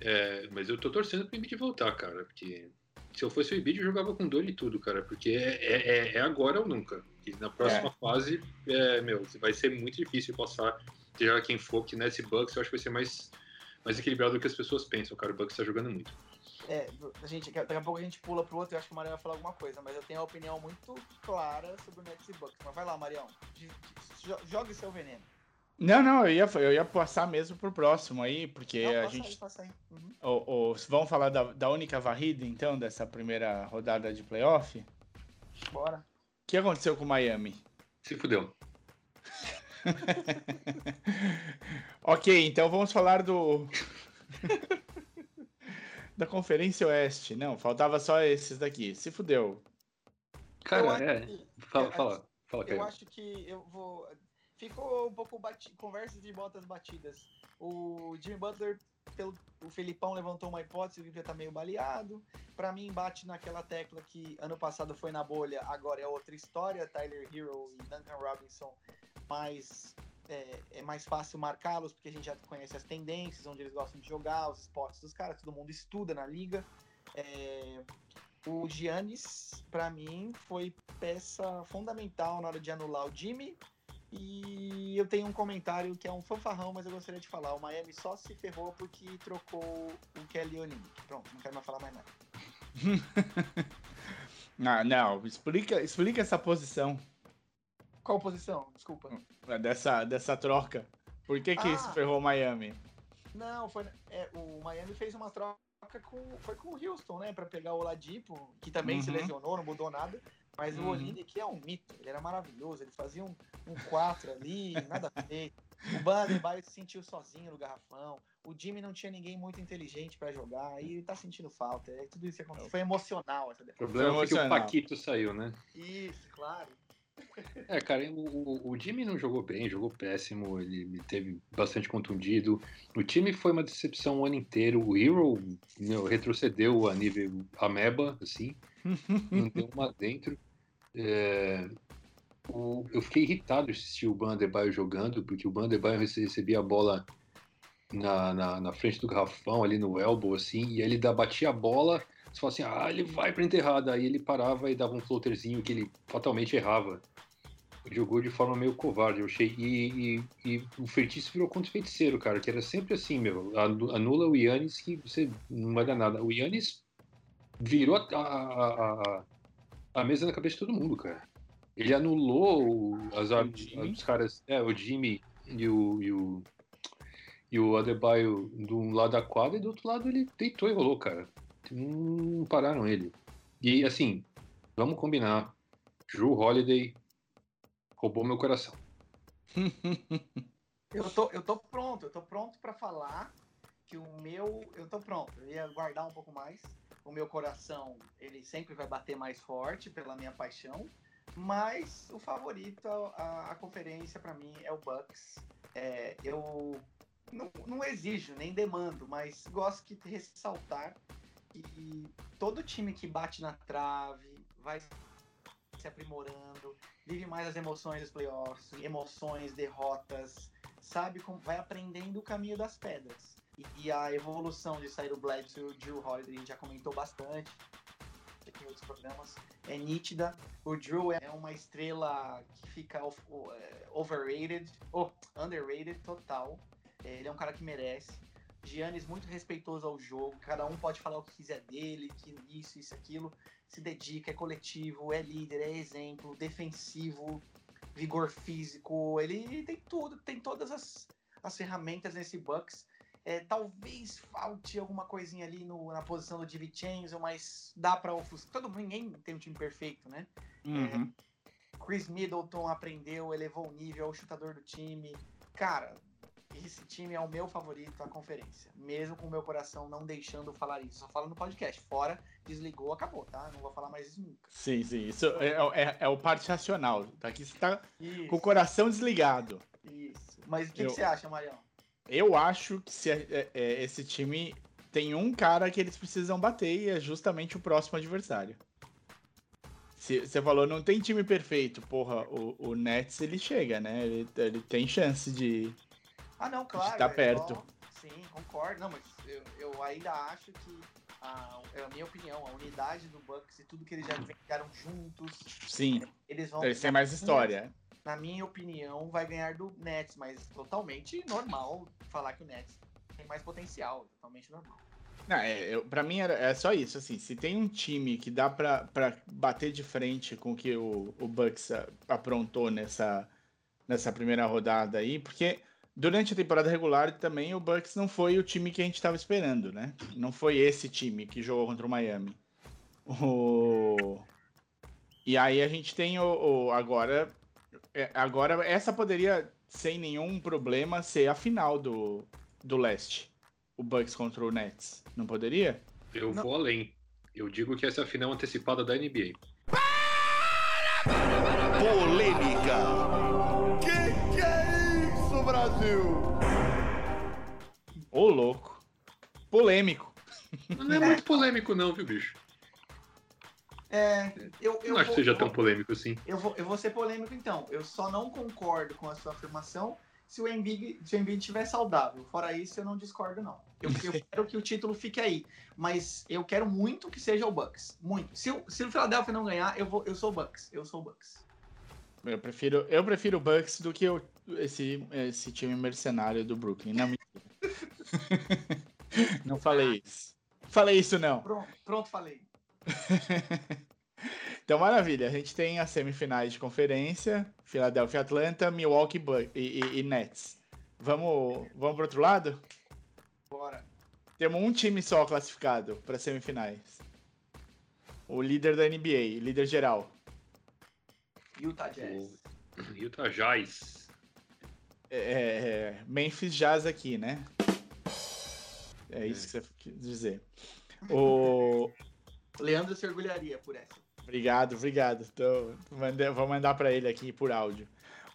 É, mas eu tô torcendo pro Embiid voltar, cara, porque se eu fosse o Embiid eu jogava com dor e tudo, cara, porque é, é, é, é agora ou nunca. E na próxima é. fase, é, meu, vai ser muito difícil passar, seja quem for, que nesse Bucks eu acho que vai ser mais, mais equilibrado do que as pessoas pensam, cara. O Bucks tá jogando muito. É, a gente, daqui a pouco a gente pula pro outro, eu acho que o Marião vai falar alguma coisa, mas eu tenho uma opinião muito clara sobre o Nets e Bucks. Mas vai lá, Marião, jogue seu veneno. Não, não, eu ia, eu ia passar mesmo pro próximo aí, porque não, a gente. Aí, passa aí. Uhum. O, o, vamos falar da, da única varrida, então, dessa primeira rodada de playoff? Bora. O que aconteceu com o Miami? Se fudeu. ok, então vamos falar do. da Conferência Oeste. Não, faltava só esses daqui. Se fudeu. Cara, é. Fala, fala. fala eu acho que eu vou. Ficou um pouco bati... conversas de botas batidas. O Jimmy Butler, pelo... o Felipão levantou uma hipótese que tá meio baleado. Para mim, bate naquela tecla que ano passado foi na bolha, agora é outra história. Tyler Hero e Duncan Robinson mais é, é, mais fácil marcá-los, porque a gente já conhece as tendências, onde eles gostam de jogar, os esportes dos caras, todo mundo estuda na liga. É, o Giannis, para mim, foi peça fundamental na hora de anular o Jimmy. E eu tenho um comentário que é um fanfarrão, mas eu gostaria de falar. O Miami só se ferrou porque trocou o Kelly Olynyk. Pronto, não quero mais falar mais nada. ah, não, explica, explica essa posição. Qual posição? Desculpa. É dessa, dessa troca. Por que que ah, isso ferrou Miami? Não, foi, é, o Miami fez uma troca com, foi com o Houston, né? Pra pegar o Ladipo, que também uhum. se lesionou, não mudou nada. Mas uhum. o Olinick é um mito, ele era maravilhoso, ele fazia um, um 4 ali, nada feito. O Bandebaio se sentiu sozinho no garrafão. O Jimmy não tinha ninguém muito inteligente para jogar e ele tá sentindo falta. É tudo isso que aconteceu. Foi emocional essa defesa. O problema foi que o Paquito saiu, né? Isso, claro. É, cara, o, o Jimmy não jogou bem, jogou péssimo, ele teve bastante contundido. O time foi uma decepção o ano inteiro. O Hero meu, retrocedeu a nível ameba, assim, não deu uma dentro. É, o, eu fiquei irritado assistir o Bandebaio jogando, porque o Bandebaio recebia a bola na, na, na, frente do garrafão, ali no elbow, assim, e ele batia a bola você fala assim, ah, ele vai pra enterrada. Aí ele parava e dava um floaterzinho que ele fatalmente errava. Jogou de forma meio covarde, eu achei. E, e, e o feitiço virou contra o feiticeiro, cara, que era sempre assim, meu. Anula o Yannis que você não vai dar nada. O Yannis virou a, a, a, a mesa na cabeça de todo mundo, cara. Ele anulou as, os caras, é, o Jimmy e o, e o, e o Adebayo de um lado da quadra e do outro lado ele deitou e rolou, cara não pararam ele. E assim, vamos combinar. Drew Holiday roubou meu coração. eu, tô, eu tô pronto, eu tô pronto para falar que o meu. Eu tô pronto, eu ia guardar um pouco mais. O meu coração, ele sempre vai bater mais forte pela minha paixão. Mas o favorito, a, a conferência para mim é o Bucks. É, eu não, não exijo, nem demando, mas gosto de ressaltar e todo time que bate na trave vai se aprimorando, vive mais as emoções dos playoffs, emoções, derrotas, sabe como vai aprendendo o caminho das pedras. E, e a evolução de sair do Bledsoe e o Drew Holiday, a gente já comentou bastante aqui em outros programas, é nítida. O Drew é uma estrela que fica é, overrated, oh, underrated total. Ele é um cara que merece. Giannis muito respeitoso ao jogo, cada um pode falar o que quiser dele, que isso, isso, aquilo, se dedica, é coletivo, é líder, é exemplo, defensivo, vigor físico, ele tem tudo, tem todas as, as ferramentas nesse Bucks. É, talvez falte alguma coisinha ali no, na posição do DiVincenzo, mas dá para ofuscar. Todo ninguém tem um time perfeito, né? Uhum. É, Chris Middleton aprendeu, elevou o nível, é o chutador do time. Cara, esse time é o meu favorito à conferência. Mesmo com o meu coração não deixando falar isso. Só falo no podcast. Fora, desligou, acabou, tá? Não vou falar mais isso nunca. Sim, sim. Isso é, é, é o parte racional. Daqui você tá isso. com o coração desligado. Isso. Mas o que, eu, que você acha, Marião? Eu acho que se, é, é, esse time tem um cara que eles precisam bater e é justamente o próximo adversário. você falou, não tem time perfeito. Porra, o, o Nets ele chega, né? Ele, ele tem chance de. Ah, não, claro. Tá perto. sim, concordo. Não, mas eu, eu ainda acho que a, é a minha opinião, a unidade do Bucks e tudo que eles já ficaram juntos. Sim. Eles vão. Eles têm mais história. Na minha opinião, vai ganhar do Nets, mas totalmente normal falar que o Nets tem mais potencial, totalmente normal. Não, é, eu, pra mim era, é só isso, assim, se tem um time que dá pra, pra bater de frente com o que o, o Bucks aprontou nessa, nessa primeira rodada aí, porque durante a temporada regular também o Bucks não foi o time que a gente estava esperando, né? Não foi esse time que jogou contra o Miami. O... E aí a gente tem o, o agora, é, agora essa poderia sem nenhum problema ser a final do, do leste o Bucks contra o Nets. Não poderia? Eu não. vou além. Eu digo que essa é a final antecipada da NBA. Polêmica! Que que é isso, Brasil? Ô, louco. Polêmico. Não é muito polêmico, não, viu, bicho? É, eu, eu não acho vou, que seja tão polêmico assim. Eu vou, eu vou ser polêmico então. Eu só não concordo com a sua afirmação se o Embiid, se o Embiid estiver saudável. Fora isso, eu não discordo, não. Eu, eu quero que o título fique aí. Mas eu quero muito que seja o Bucks. Muito. Se, se o Philadelphia não ganhar, eu, vou, eu sou o Bucks. Eu sou o Bucks. Eu prefiro, eu prefiro o Bucks do que o, esse, esse time mercenário do Brooklyn. Não, não falei isso. Falei isso, não. Pronto, pronto falei. Então, maravilha. A gente tem as semifinais de conferência: Philadelphia Atlanta, Milwaukee e, e, e, Nets. Vamos, vamos pro outro lado? Bora. Temos um time só classificado para semifinais. O líder da NBA, líder geral. Utah Jazz. O Utah Jazz. É, é, é, Memphis Jazz aqui, né? É isso é. que você quis dizer. O Leandro se orgulharia por essa. Obrigado, obrigado. Tô, vou mandar para ele aqui por áudio.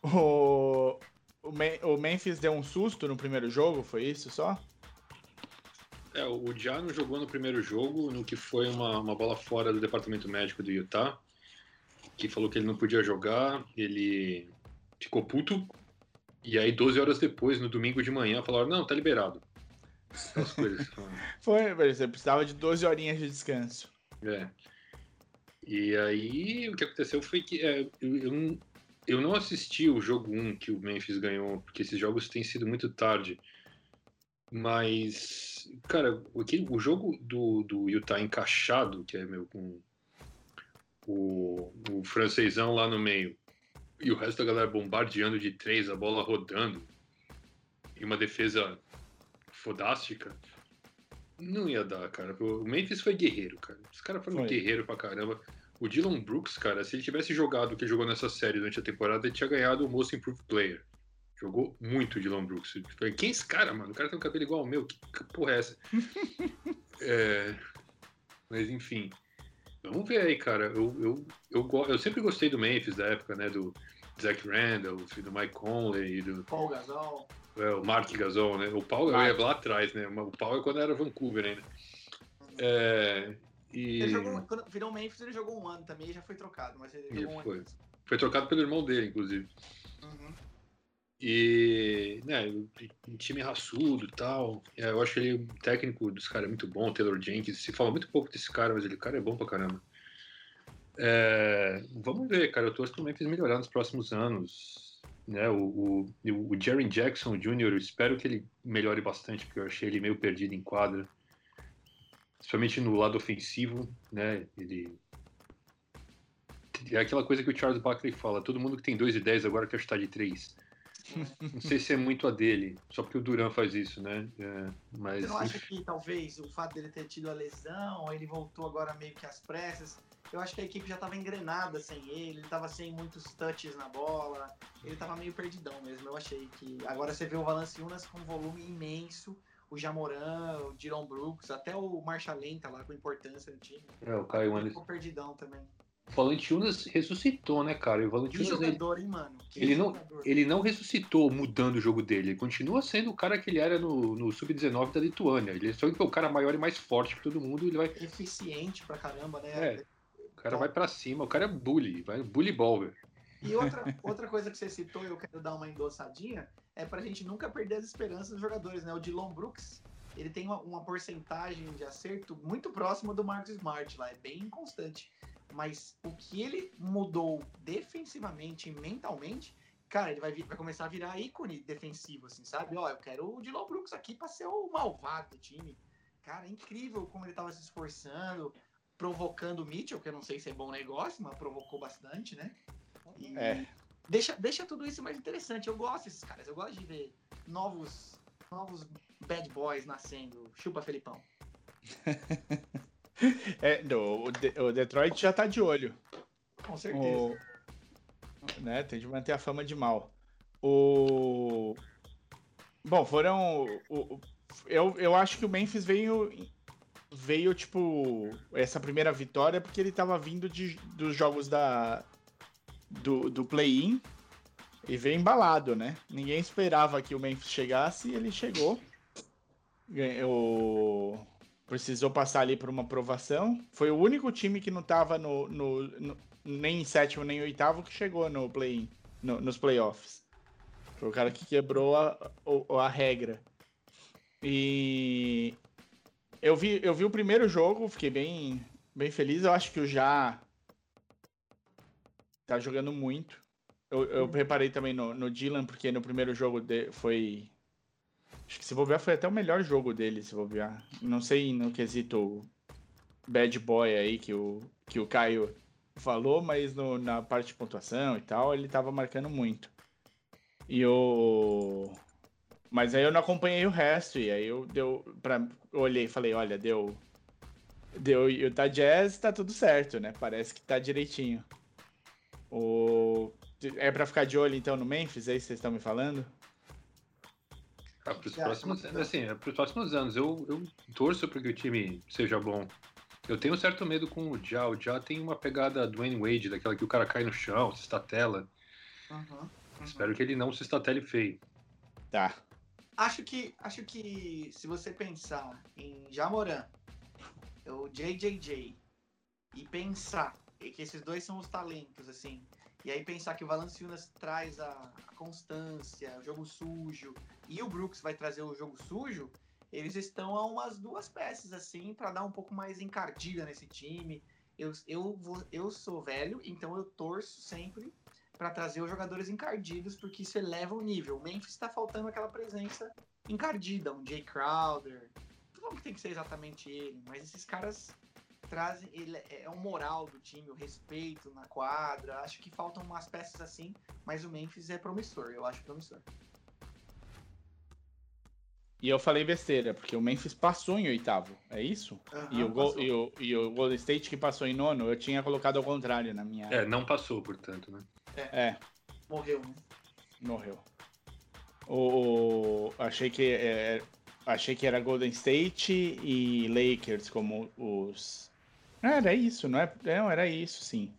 O, o, Memphis deu um susto no primeiro jogo, foi isso só? É, o não jogou no primeiro jogo, no que foi uma, uma bola fora do departamento médico do Utah, que falou que ele não podia jogar, ele ficou puto, e aí 12 horas depois, no domingo de manhã, falaram, não, tá liberado. As coisas. foi, você precisava de 12 horinhas de descanso. É. E aí o que aconteceu foi que é, eu, eu, não assisti o jogo 1 que o Memphis ganhou, porque esses jogos têm sido muito tarde. Mas, cara, o, que, o jogo do, do Utah encaixado, que é meu com o, o francesão lá no meio, e o resto da galera bombardeando de três, a bola rodando, e uma defesa fodástica, não ia dar, cara. O Memphis foi guerreiro, cara. Os caras foram foi. guerreiro pra caramba. O Dylan Brooks, cara, se ele tivesse jogado o que jogou nessa série durante a temporada, ele tinha ganhado o Most Improved Player. Jogou muito o Dylan Brooks. Falei, quem é esse cara, mano? O cara tem um cabelo igual ao meu. Que, que porra é essa? é... Mas enfim. Vamos ver aí, cara. Eu, eu, eu, eu sempre gostei do Memphis da época, né? Do Zach Randall, do Mike Conley, do. Paul Gasol. É, o Mark Gasol, né? O Paul Mark. ia lá atrás, né? O Paul é quando era Vancouver ainda. É, e... Ele jogou, quando virou Memphis, ele jogou um ano também e já foi trocado, mas ele, jogou um foi. ano. Foi trocado pelo irmão dele, inclusive. Uhum. E, né, um time raçudo e tal. É, eu acho ele o técnico dos caras é muito bom, Taylor Jenkins. Se fala muito pouco desse cara, mas ele, o cara é bom pra caramba. É, vamos ver, cara. Eu torço pro Memphis melhorar nos próximos anos. Né, o, o, o Jerry Jackson Jr., eu espero que ele melhore bastante, porque eu achei ele meio perdido em quadra principalmente no lado ofensivo, né? Ele é aquela coisa que o Charles Barkley fala: todo mundo que tem 2 e 10 agora quer chutar de 3. Não sei se é muito a dele, só porque o Duran faz isso, né? É, mas... Você não acha que talvez o fato dele ter tido a lesão, ele voltou agora meio que às pressas? Eu acho que a equipe já estava engrenada sem ele, ele estava sem muitos touches na bola, ele estava meio perdidão mesmo. Eu achei que. Agora você vê o Valanciunas com um volume imenso o Jamoran, o Dylan Brooks, até o Marcha Lenta lá com importância no time. É, o Caio Anderson. Ficou perdidão também. O Valentinas ressuscitou, né, cara? o Valentinas, que jogador, ele, hein, mano? Que ele, não, ele não ressuscitou mudando o jogo dele. Ele continua sendo o cara que ele era no, no Sub-19 da Lituânia. Ele só que é o cara maior e mais forte que todo mundo. Ele vai... Eficiente pra caramba, né? É. cara vai para cima, o cara é bully, vai bully ball, velho. E outra, outra coisa que você citou, eu quero dar uma endossadinha, é pra gente nunca perder as esperanças dos jogadores, né? O Dylan Brooks, ele tem uma, uma porcentagem de acerto muito próxima do Marcos Smart lá, é bem inconstante. Mas o que ele mudou defensivamente e mentalmente, cara, ele vai, vir, vai começar a virar ícone defensivo, assim, sabe? Ó, eu quero o Dylan Brooks aqui pra ser o malvado do time. Cara, é incrível como ele tava se esforçando, provocando o Mitchell, que eu não sei se é bom negócio, mas provocou bastante, né? E É. deixa, deixa tudo isso mais interessante. Eu gosto desses caras, eu gosto de ver novos, novos bad boys nascendo. Chupa, Felipão. É, no, o, De- o Detroit já tá de olho. Com certeza. O, né, tem de manter a fama de mal. O. Bom, foram. O, eu, eu acho que o Memphis veio. Veio, tipo, essa primeira vitória porque ele tava vindo de, dos jogos da, do, do play-in e veio embalado, né? Ninguém esperava que o Memphis chegasse e ele chegou. Ganhou, precisou passar ali por uma aprovação. Foi o único time que não tava no, no- no- nem em sétimo nem oitavo que chegou no play no, nos playoffs. Foi o cara que quebrou a, o- a regra. E eu vi, eu vi o primeiro jogo, fiquei bem, bem feliz. Eu acho que o Já tá jogando muito. Eu, eu reparei também no, no Dylan, porque no primeiro jogo de- foi. Acho que se bobear foi até o melhor jogo dele, se bobear. Não sei no quesito bad boy aí que o, que o Caio falou, mas no- na parte de pontuação e tal, ele tava marcando muito. E o. Mas aí eu não acompanhei o resto, e aí eu deu. Pra, eu olhei e falei, olha, deu. Deu e o da Jazz tá tudo certo, né? Parece que tá direitinho. O. É pra ficar de olho então no Memphis, é isso que vocês estão me falando? Ah, pros próximos, assim, é, pros próximos anos, eu, eu torço para que o time seja bom. Eu tenho um certo medo com o Ja. O Ja tem uma pegada Dwayne Wade, daquela que o cara cai no chão, se estatela. Uhum, uhum. Espero que ele não se estatele feio. Tá. Acho que, acho que se você pensar em Jamoran, o JJJ, e pensar que esses dois são os talentos, assim, e aí pensar que o Valanciunas traz a, a constância, o jogo sujo, e o Brooks vai trazer o jogo sujo, eles estão a umas duas peças, assim, para dar um pouco mais encardida nesse time. Eu, eu, vou, eu sou velho, então eu torço sempre para trazer os jogadores encardidos, porque isso eleva o nível. O Memphis está faltando aquela presença encardida, um Jay Crowder. Não que tem que ser exatamente ele, mas esses caras trazem. Ele é é o moral do time, o respeito na quadra. Acho que faltam umas peças assim, mas o Memphis é promissor, eu acho promissor. E eu falei besteira, porque o Memphis passou em oitavo, é isso? e, o e, o, e o Golden State que passou em nono, eu tinha colocado ao contrário na minha. É, não passou, portanto, né? É, Morreu, né? morreu. O, achei que é, achei que era Golden State e Lakers como os. Ah, Era isso, não é? Não, era isso, sim.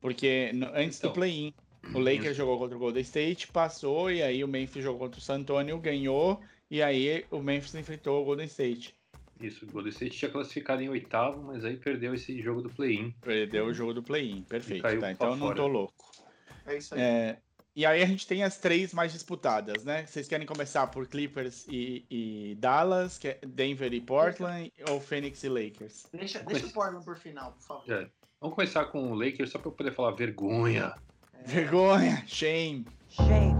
Porque no- antes Então. do play-in, o Lakers jogou contra o Golden State, passou, e aí o Memphis jogou contra o San Antonio, ganhou, e aí o Memphis enfrentou o Golden State. Isso, o Golden State tinha classificado em oitavo, mas aí perdeu esse jogo do play-in. Perdeu o jogo do play-in, perfeito. Tá, então eu não tô louco. É isso aí. É, e aí a gente tem as três mais disputadas, né? Vocês querem começar por Clippers e, e Dallas, que é Denver e Portland, ou Phoenix e Lakers? Deixa, deixa o Portland por final, por favor. É. Vamos começar com o Lakers só pra eu poder falar vergonha. É, Vergonha, shame. Shame.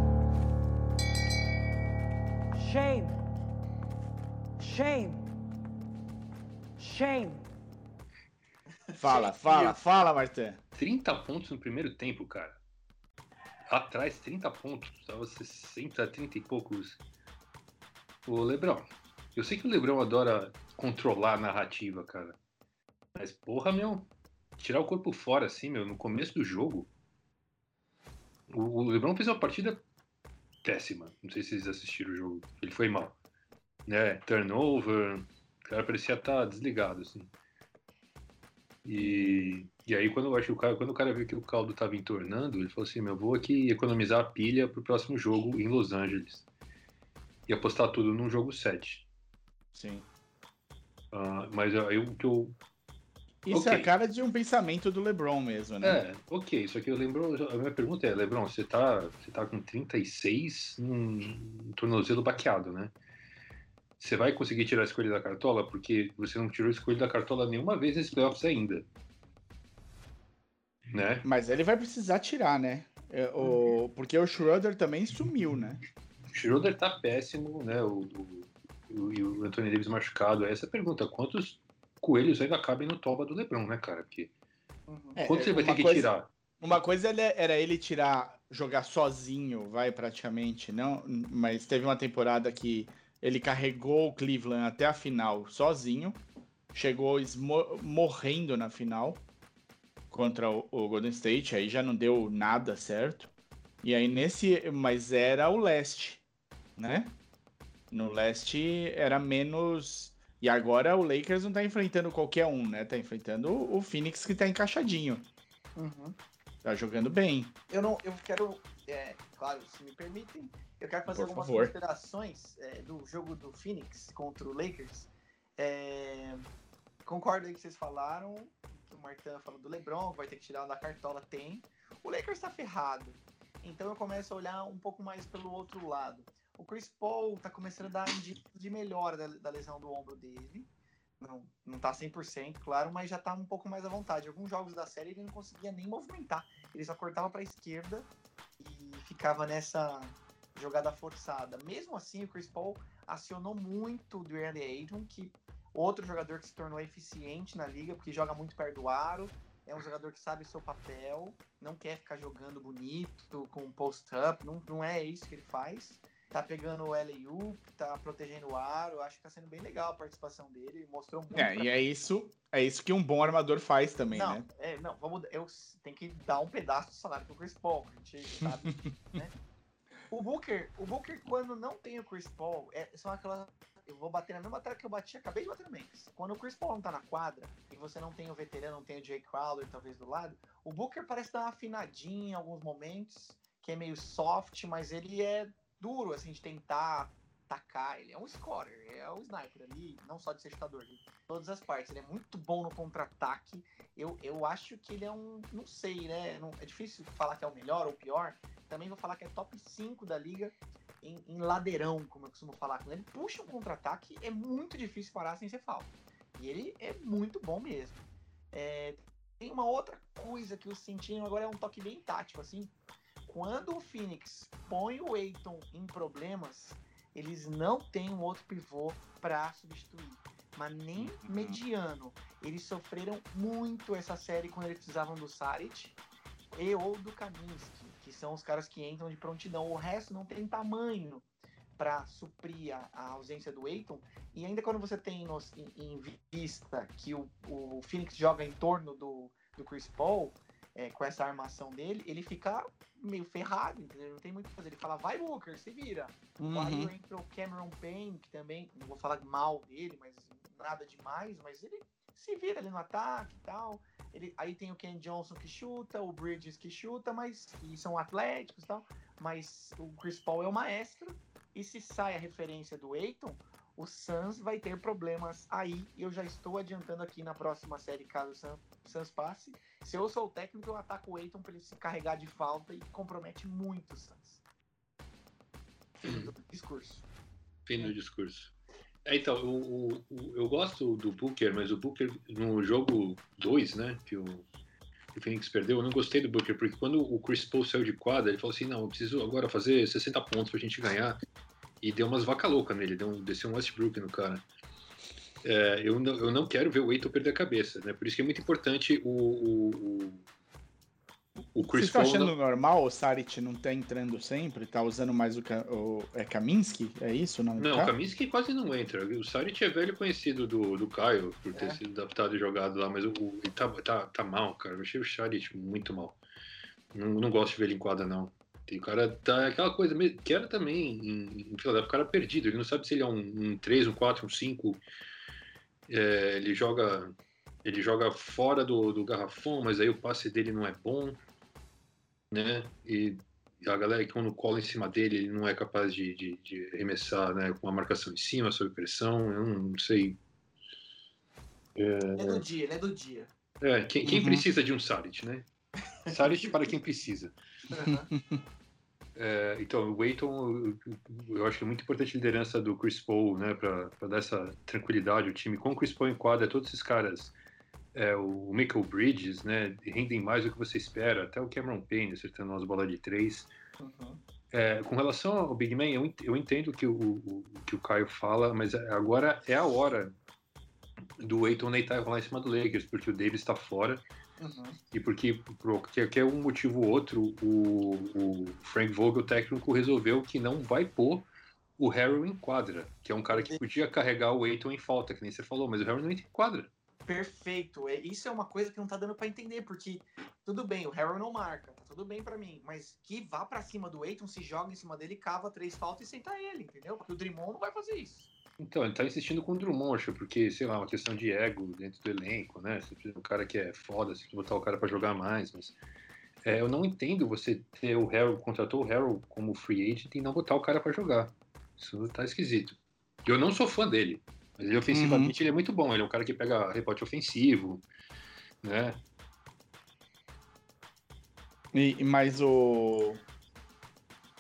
Shame. Shame. Shame. Fala, fala, fala, Martin. 30 pontos no primeiro tempo, cara. Atrás, 30 pontos. Tava 60, 30 e poucos. O Lebrão. Eu sei que o Lebrão adora controlar a narrativa, cara. Mas, porra, meu. Tirar o corpo fora, assim, meu, no começo do jogo. O, Lebrão fez uma partida péssima. Não sei se vocês assistiram o jogo. Ele foi mal. Né? Turnover. O cara parecia estar desligado, assim. E, e aí, quando eu acho que o cara, quando o cara viu que o caldo estava entornando, ele falou assim: meu, vou aqui economizar a pilha pro próximo jogo em Los Angeles. E apostar tudo num jogo 7. Sim. Ah, mas aí o que eu Isso é Ok. a cara de um pensamento do LeBron mesmo, né? É, ok, só que eu lembro. A minha pergunta é, Lebron, você tá, você tá com 36 num tornozelo baqueado, né? Você vai conseguir tirar a escolha da cartola? Porque você não tirou a escolha da cartola nenhuma vez nesses playoffs ainda. Né? Mas ele vai precisar tirar, né? É, o... Porque o Schroeder também sumiu, né? O Schroeder tá péssimo, né? O, o, o, e o Anthony Davis machucado. Essa é a pergunta: quantos coelhos ainda cabem no toba do Lebron, né, cara? Porque. É, quanto você vai ter que coisa- tirar? Uma coisa ele- era ele tirar, jogar sozinho, vai praticamente, não. Mas teve uma temporada que ele carregou o Cleveland até a final sozinho, chegou morrendo na final contra o, o Golden State, aí já não deu nada certo. E aí nesse, mas era o leste, né? No leste era menos. E agora o Lakers não tá enfrentando qualquer um, né? Tá enfrentando o Phoenix que tá encaixadinho. Uhum. Tá jogando bem. Eu não, eu quero, é, claro, se me permitem, eu quero fazer Por algumas favor. considerações é, do jogo do Phoenix contra o Lakers. É, concordo aí que vocês falaram, Martin falou do LeBron, vai ter que tirar da cartola, tem. O Lakers tá ferrado. Então eu começo a olhar um pouco mais pelo outro lado. O Chris Paul tá começando a dar indícios de melhora da, da lesão do ombro dele. Não, não tá 100%, claro, mas já tá um pouco mais à vontade. Alguns jogos da série ele não conseguia nem movimentar. Ele só cortava para a esquerda e ficava nessa jogada forçada. Mesmo assim, o Chris Paul acionou muito o DeAndre Ayton, que outro jogador que se tornou eficiente na liga, porque joga muito perto do aro, é um jogador que sabe o seu papel, não quer ficar jogando bonito, com post-up, não, não é isso que ele faz. Tá pegando o LU, tá protegendo o aro, acho que tá sendo bem legal a participação dele, mostrou muito. É, e é isso, é isso que um bom armador faz também, não, né? é, não, vamos. Eu tenho que dar um pedaço do salário pro Chris Paul. A gente sabe, né? O Booker, o Booker, quando não tem o Chris Paul, é, são aquelas. Eu vou bater na mesma tela que eu bati, acabei de bater no Memphis. Quando o Chris Paul não tá na quadra, e você não tem o veterano, não tem o Jay Crowder talvez do lado, o Booker parece dar uma afinadinha em alguns momentos, que é meio soft, mas ele é duro, assim, de tentar atacar. Ele é um scorer, é um sniper ali, não só de ser chutador, de todas as partes. Ele é muito bom no contra-ataque. Eu, eu acho que ele é um. Não sei, né? Não, é difícil falar que é o melhor ou o pior. Também vou falar que é top 5 da liga em, em ladeirão, como eu costumo falar. Quando ele puxa um contra-ataque, é muito difícil parar sem ser falta. E ele é muito bom mesmo. É, tem uma outra coisa que eu senti agora é um toque bem tático, assim. Quando o Phoenix põe o Eiton em problemas, eles não têm um outro pivô para substituir. Mas nem Uhum. mediano. Eles sofreram muito essa série quando eles precisavam do Saric e ou do Kaminsky, que são os caras que entram de prontidão. O resto não tem tamanho para suprir a, a ausência do Eiton. E ainda quando você tem nos- em, em vista que o, o Phoenix joga em torno do, do Chris Paul, é, com essa armação dele, ele fica meio ferrado, entendeu? Não tem muito o que fazer. Ele fala, vai Booker, se vira. Uhum. Entra o Cameron Payne, que também, não vou falar mal dele, mas nada demais, mas ele se vira ali no ataque e tal. Ele, aí tem o Ken Johnson que chuta, o Bridges que chuta, mas são atléticos e tal. Mas o Chris Paul é o maestro. E se sai a referência do Aiton, o Suns vai ter problemas aí. E eu já estou adiantando aqui na próxima série, caso o Sun- Suns passe. Se eu sou o técnico, eu ataco o Aiton para ele se carregar de falta e compromete muito o Suns. Fim do discurso. Fim no discurso. É, então, o, o- eu gosto do Booker, mas o Booker no jogo 2, né, que o, que o Phoenix perdeu, eu não gostei do Booker, porque quando o Chris Paul saiu de quadra, ele falou assim, não, eu preciso agora fazer 60 pontos pra gente ganhar, e deu umas vaca louca nele, deu um, desceu um Westbrook no cara. É, eu, não, eu não quero ver o Eiton perder a cabeça, né, por isso que é muito importante o, o, o, Chris está Paul... achando não- normal o Saric não tá entrando sempre? Tá usando mais o, o é Kaminsky? É isso o nome Não, o? Kaminsky quase não entra. O Saric é velho conhecido do, do Caio, por ter É. sido adaptado e jogado lá, mas o, ele tá, tá, tá mal, cara. Eu achei o Saric muito mal. Não, não gosto de ver ele em quadra, não. E o cara tá aquela coisa mesmo, que era também em, em o cara perdido. Ele não sabe se ele é um, um 3, um 4, um 5. É, ele joga. Ele joga fora do, do garrafão, mas aí o passe dele não é bom. Né? E a galera que quando cola em cima dele, ele não é capaz de, de, de arremessar né, com a marcação em cima, sob pressão. Eu não sei. É do dia, ele é do dia. É, quem, quem Uhum. precisa de um Saric, né? Saric para quem precisa. Uhum. É, então, o Aiton, eu, eu acho que é muito importante a liderança do Chris Paul, né, para dar essa tranquilidade ao time. Com o Chris Paul em quadra, todos esses caras, é, o Michael Bridges, né, rendem mais do que você espera, até o Cameron Payne acertando umas bolas de três. Uhum. É, com relação ao Big Man, eu, ent- eu entendo o que o, o, o que o Caio fala, mas agora é a hora do Aiton deitar rolar em cima do Lakers, porque o Davis está fora. Uhum. E porque, por qualquer um motivo ou outro, o, o Frank Vogel, técnico, resolveu que não vai pôr o Harry em quadra, que é um cara que podia carregar o Aiton em falta, que nem você falou, mas o Harry não entra em quadra. Perfeito. É, isso é uma coisa que não tá dando pra entender, porque tudo bem, o Harry não marca, tá tudo bem pra mim, mas que vá pra cima do Aiton, se joga em cima dele, cava três faltas e senta ele, entendeu? Porque o Drummond não vai fazer isso. Então, ele tá insistindo com o Drummond, acho, porque, sei lá, uma questão de ego dentro do elenco, né? Você precisa um cara que é foda, você botar o cara pra jogar mais, mas. é, eu não entendo você ter o Harry, contratou o Harry como free agent e não botar o cara pra jogar. Isso tá esquisito. Eu não sou fã dele, mas ele ofensivamente ele é muito bom. Ele é um cara que pega rebote ofensivo, né? E, mas o,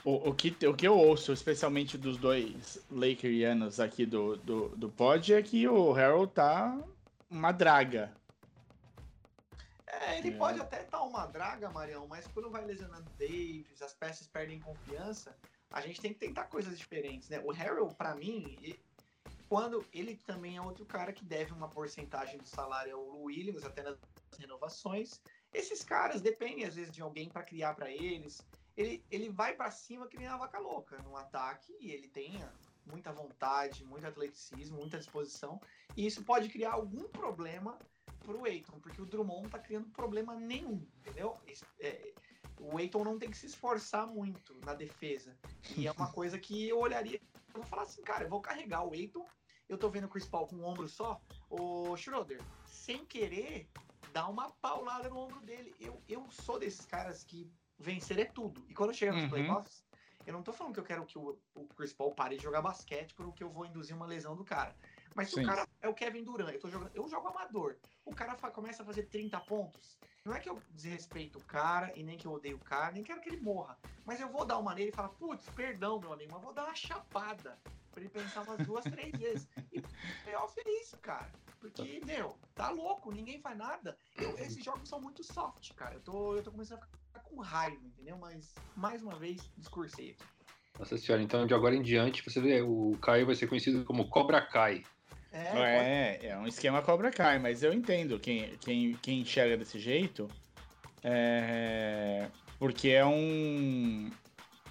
o, o, que, o que eu ouço, especialmente dos dois Lakerianos aqui do, do, do pod, é que o Harold tá uma draga. É, ele É. pode até estar uma draga, Marião, mas quando vai lesionando Davis, as peças perdem confiança, a gente tem que tentar coisas diferentes, né? O Harold, pra mim, quando ele também é outro cara que deve uma porcentagem do salário ao Williams, até nas renovações. Esses caras dependem, às vezes, de alguém pra criar pra eles. Ele, ele vai pra cima que nem a vaca louca no ataque e ele tem muita vontade, muito atleticismo, muita disposição. E isso pode criar algum problema pro Eiton, porque o Drummond não tá criando problema nenhum, entendeu? É, o Eiton não tem que se esforçar muito na defesa. E é uma coisa que eu olharia. Eu vou falar assim, cara, eu vou carregar o Eiton. Eu tô vendo o Chris Paul com um ombro só. O Schroeder, sem querer, dá uma paulada no ombro dele. Eu, eu sou desses caras que vencer é tudo. E quando chega nos Uhum. playoffs, eu não tô falando que eu quero que o, o Chris Paul pare de jogar basquete porque eu vou induzir uma lesão do cara. Mas se o cara é o Kevin Durant, eu, tô jogando, eu jogo amador, o cara fa- começa a fazer 30 pontos. Não é que eu desrespeito o cara e nem que eu odeio o cara, nem quero que ele morra. Mas eu vou dar uma nele e falar, putz, perdão, meu amigo, mas vou dar uma chapada. Pra ele pensar umas duas, três vezes. E playoff é isso, cara. Porque, meu, tá louco, ninguém faz nada. Eu- esses jogos são muito soft, cara. Eu tô, eu tô começando a ficar com raiva, entendeu? Mas, mais uma vez, discursei aqui. Nossa senhora, então de agora em diante, você vê, o Caio vai ser conhecido como Cobra Kai. É, É, é um esquema Cobra Kai, mas eu entendo quem, quem, quem enxerga desse jeito. É, porque é um.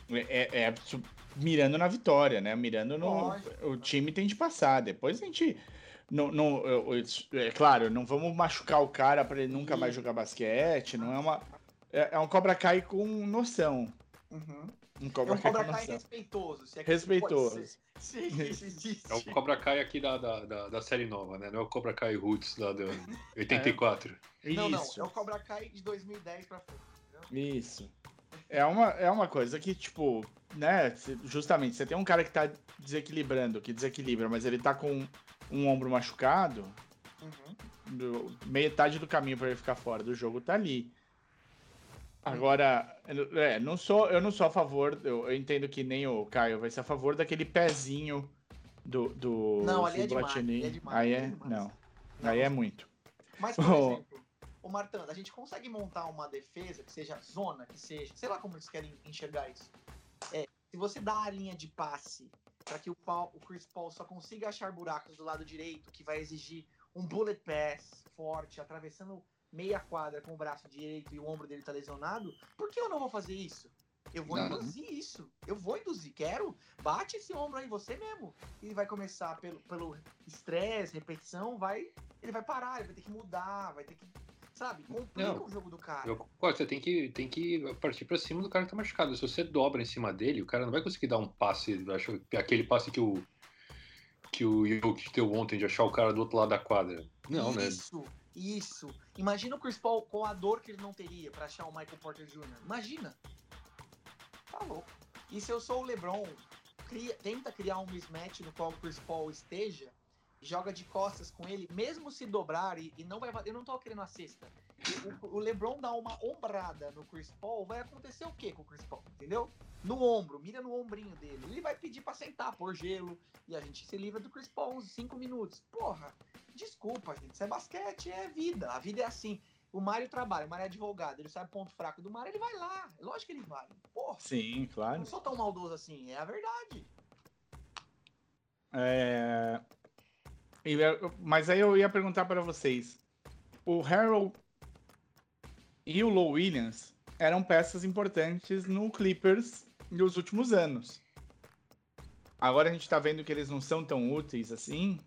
É, é mirando na vitória, né? Mirando no. O time tem de passar. Depois a gente. Não, não, eu- eu- é claro, não vamos machucar o cara pra ele nunca mais jogar basquete. Não é uma. É, é um Cobra Kai com noção. Uhum. Um É Cobra um Kai Cobra Kai respeitoso. Se é Respeitoso. Sim. É o Cobra Kai aqui da, da, da, da série nova, né? Não é o Cobra Kai Roots lá do 84. Não, não, Isso. é o Cobra Kai de 2010 pra frente. entendeu? Isso. É uma, é uma coisa que, tipo, né? Justamente, você tem um cara que tá desequilibrando, que desequilibra, mas ele tá com um ombro machucado, Uhum. do- metade do caminho pra ele ficar fora do jogo tá ali. Agora, é, não sou, eu não sou a favor, eu, eu entendo que nem o Caio vai ser a favor daquele pezinho do, do Não, ali é demais, ali é demais, Aí é é, demais. não, Não, aí é muito. Mas, por Oh. exemplo, o Martão, a gente consegue montar uma defesa que seja zona, que seja, sei lá como eles querem enxergar isso. Se você dá a linha de passe para que o, Paul- o Chris Paul só consiga achar buracos do lado direito, que vai exigir um bullet pass forte, atravessando meia quadra com o braço direito e o ombro dele tá lesionado, por que eu não vou fazer isso? Eu vou Não. induzir isso. Eu vou induzir. Quero. Bate esse ombro aí, você mesmo. E vai começar pelo pelo estresse, repetição, vai. Ele vai parar, ele vai ter que mudar, vai ter que. Sabe? Complica Não. o jogo do cara. Eu concordo, você tem que, tem que partir pra cima do cara que tá machucado. Se você dobra em cima dele, o cara não vai conseguir dar um passe, aquele passe que o que o Jokic deu ontem de achar o cara do outro lado da quadra. Não, né? Isso, isso. Imagina o Chris Paul com a dor que ele não teria pra achar o Michael Porter Jr. Imagina. Tá louco. E se eu sou o LeBron, cria- tenta criar um mismatch no qual o Chris Paul esteja joga de costas com ele, mesmo se dobrar e, e não vai. Eu não tô querendo a cesta. O, o, LeBron dá uma ombrada no Chris Paul, vai acontecer o que com o Chris Paul? Entendeu? No ombro, mira no ombrinho dele. Ele vai pedir pra sentar, por gelo, e a gente se livra do Chris Paul uns 5 minutos. Porra, desculpa, gente. Isso é basquete, é vida. A vida é assim. O Mário trabalha, o Mário é advogado, ele sabe o ponto fraco do Mário, ele vai lá. Lógico que ele vai. Porra. Sim, claro. Não sou tão maldoso assim, é a verdade. É... Mas aí eu ia perguntar para vocês. O Harold e o Low Williams eram peças importantes no Clippers nos últimos anos. Agora a gente tá vendo que eles não são tão úteis assim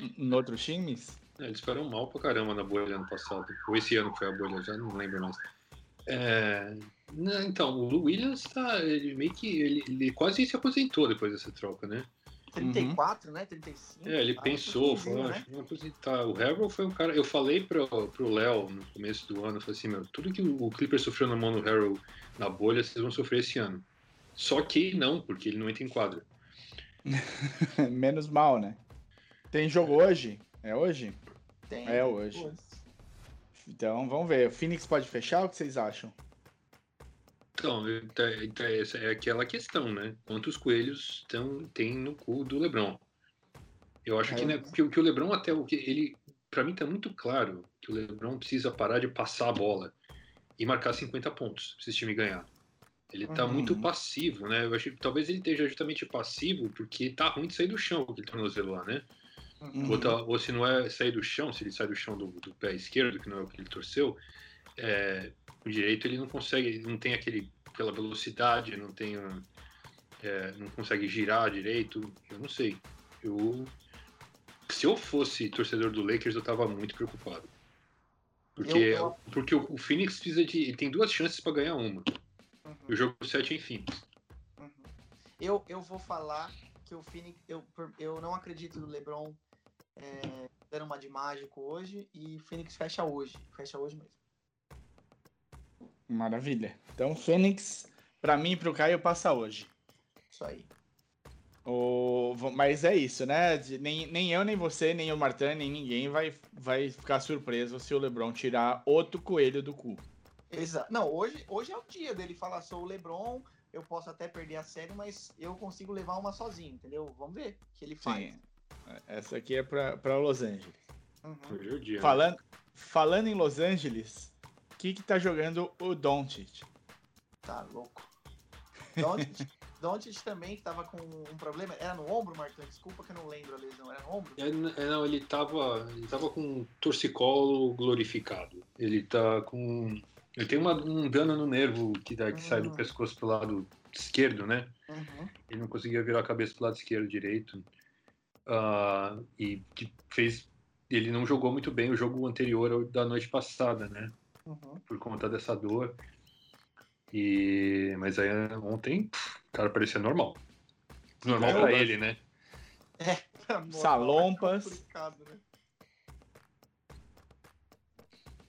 em outros times. É, eles foram mal pra caramba na bolha ano passado. Ou esse ano foi a bolha, já não lembro mais. É... Então, o Williams tá. Ele meio que. Ele, ele quase se aposentou depois dessa troca, né? 34, uhum. né? 35. É, ele ah, pensou, falou, né? vou aposentar. O Harold foi um cara. Eu falei pro, pro Léo no começo do ano, eu falei assim, meu, tudo que o Clipper sofreu na mão do Harold na bolha, vocês vão sofrer esse ano. Só que não, porque ele não entra em quadra. Menos mal, né? Tem jogo hoje? É hoje? Tem. É hoje. Então, vamos ver. O Phoenix pode fechar? O que vocês acham? Então, essa é aquela questão, né? Quantos coelhos tão, tem no cu do Lebron? Eu acho é. que, né, que, que, o Lebron até o que ele, para mim tá muito claro que o Lebron precisa parar de passar a bola e marcar 50 pontos para esse time ganhar. Ele tá uhum. muito passivo, né? Eu acho que talvez ele esteja justamente passivo porque tá ruim de sair do chão aquele tornozelo lá, né? Uhum. Ou, tá, ou, se não é sair do chão, se ele sai do chão do, do pé esquerdo, que não é o que ele torceu, é, o direito ele não consegue, não tem aquele, pela velocidade, não tem, é, não consegue girar direito, eu não sei. Eu, se eu fosse torcedor do Lakers, eu tava muito preocupado. Porque, eu, eu... porque o, o, Phoenix precisa de. Ele tem duas chances para ganhar uma. Uhum. O jogo 7 é em Phoenix. Uhum. Eu, eu vou falar que o Phoenix. Eu, eu não acredito no LeBron é, dando uma de mágico hoje e o Phoenix fecha hoje. Fecha hoje mesmo. Maravilha. Então, Fênix, para mim e pro Caio, passa hoje. Isso aí. O... Mas é isso, né? Nem, nem eu, nem você, nem o Martin, nem ninguém vai, vai ficar surpreso se o LeBron tirar outro coelho do cu. Exato. Não, hoje, hoje é o dia dele falar, sou o LeBron, eu posso até perder a série, mas eu consigo levar uma sozinho, entendeu? Vamos ver o que ele faz. Sim. Essa aqui é para Los Angeles. Uhum. Hoje é o dia. Né? Falando, falando em Los Angeles, que que tá jogando o Doncic? Tá louco. Doncic, Doncic também tava com um problema. Era no ombro, Marcão? Desculpa que eu não lembro a lesão. Era no ombro? É, é, não, ele tava, ele tava com um torcicolo glorificado. Ele tá com... Ele tem uma, um dano no nervo que, dá, que uhum. sai do uhum. pescoço pro lado esquerdo, né? Uhum. Ele não conseguia virar a cabeça pro lado esquerdo direito. Uh, e que fez... Ele não jogou muito bem o jogo anterior da noite passada, né? Uhum. por conta dessa dor. E mas aí ontem, o cara parecia normal. Normal para ele, né? É, Salompas. né?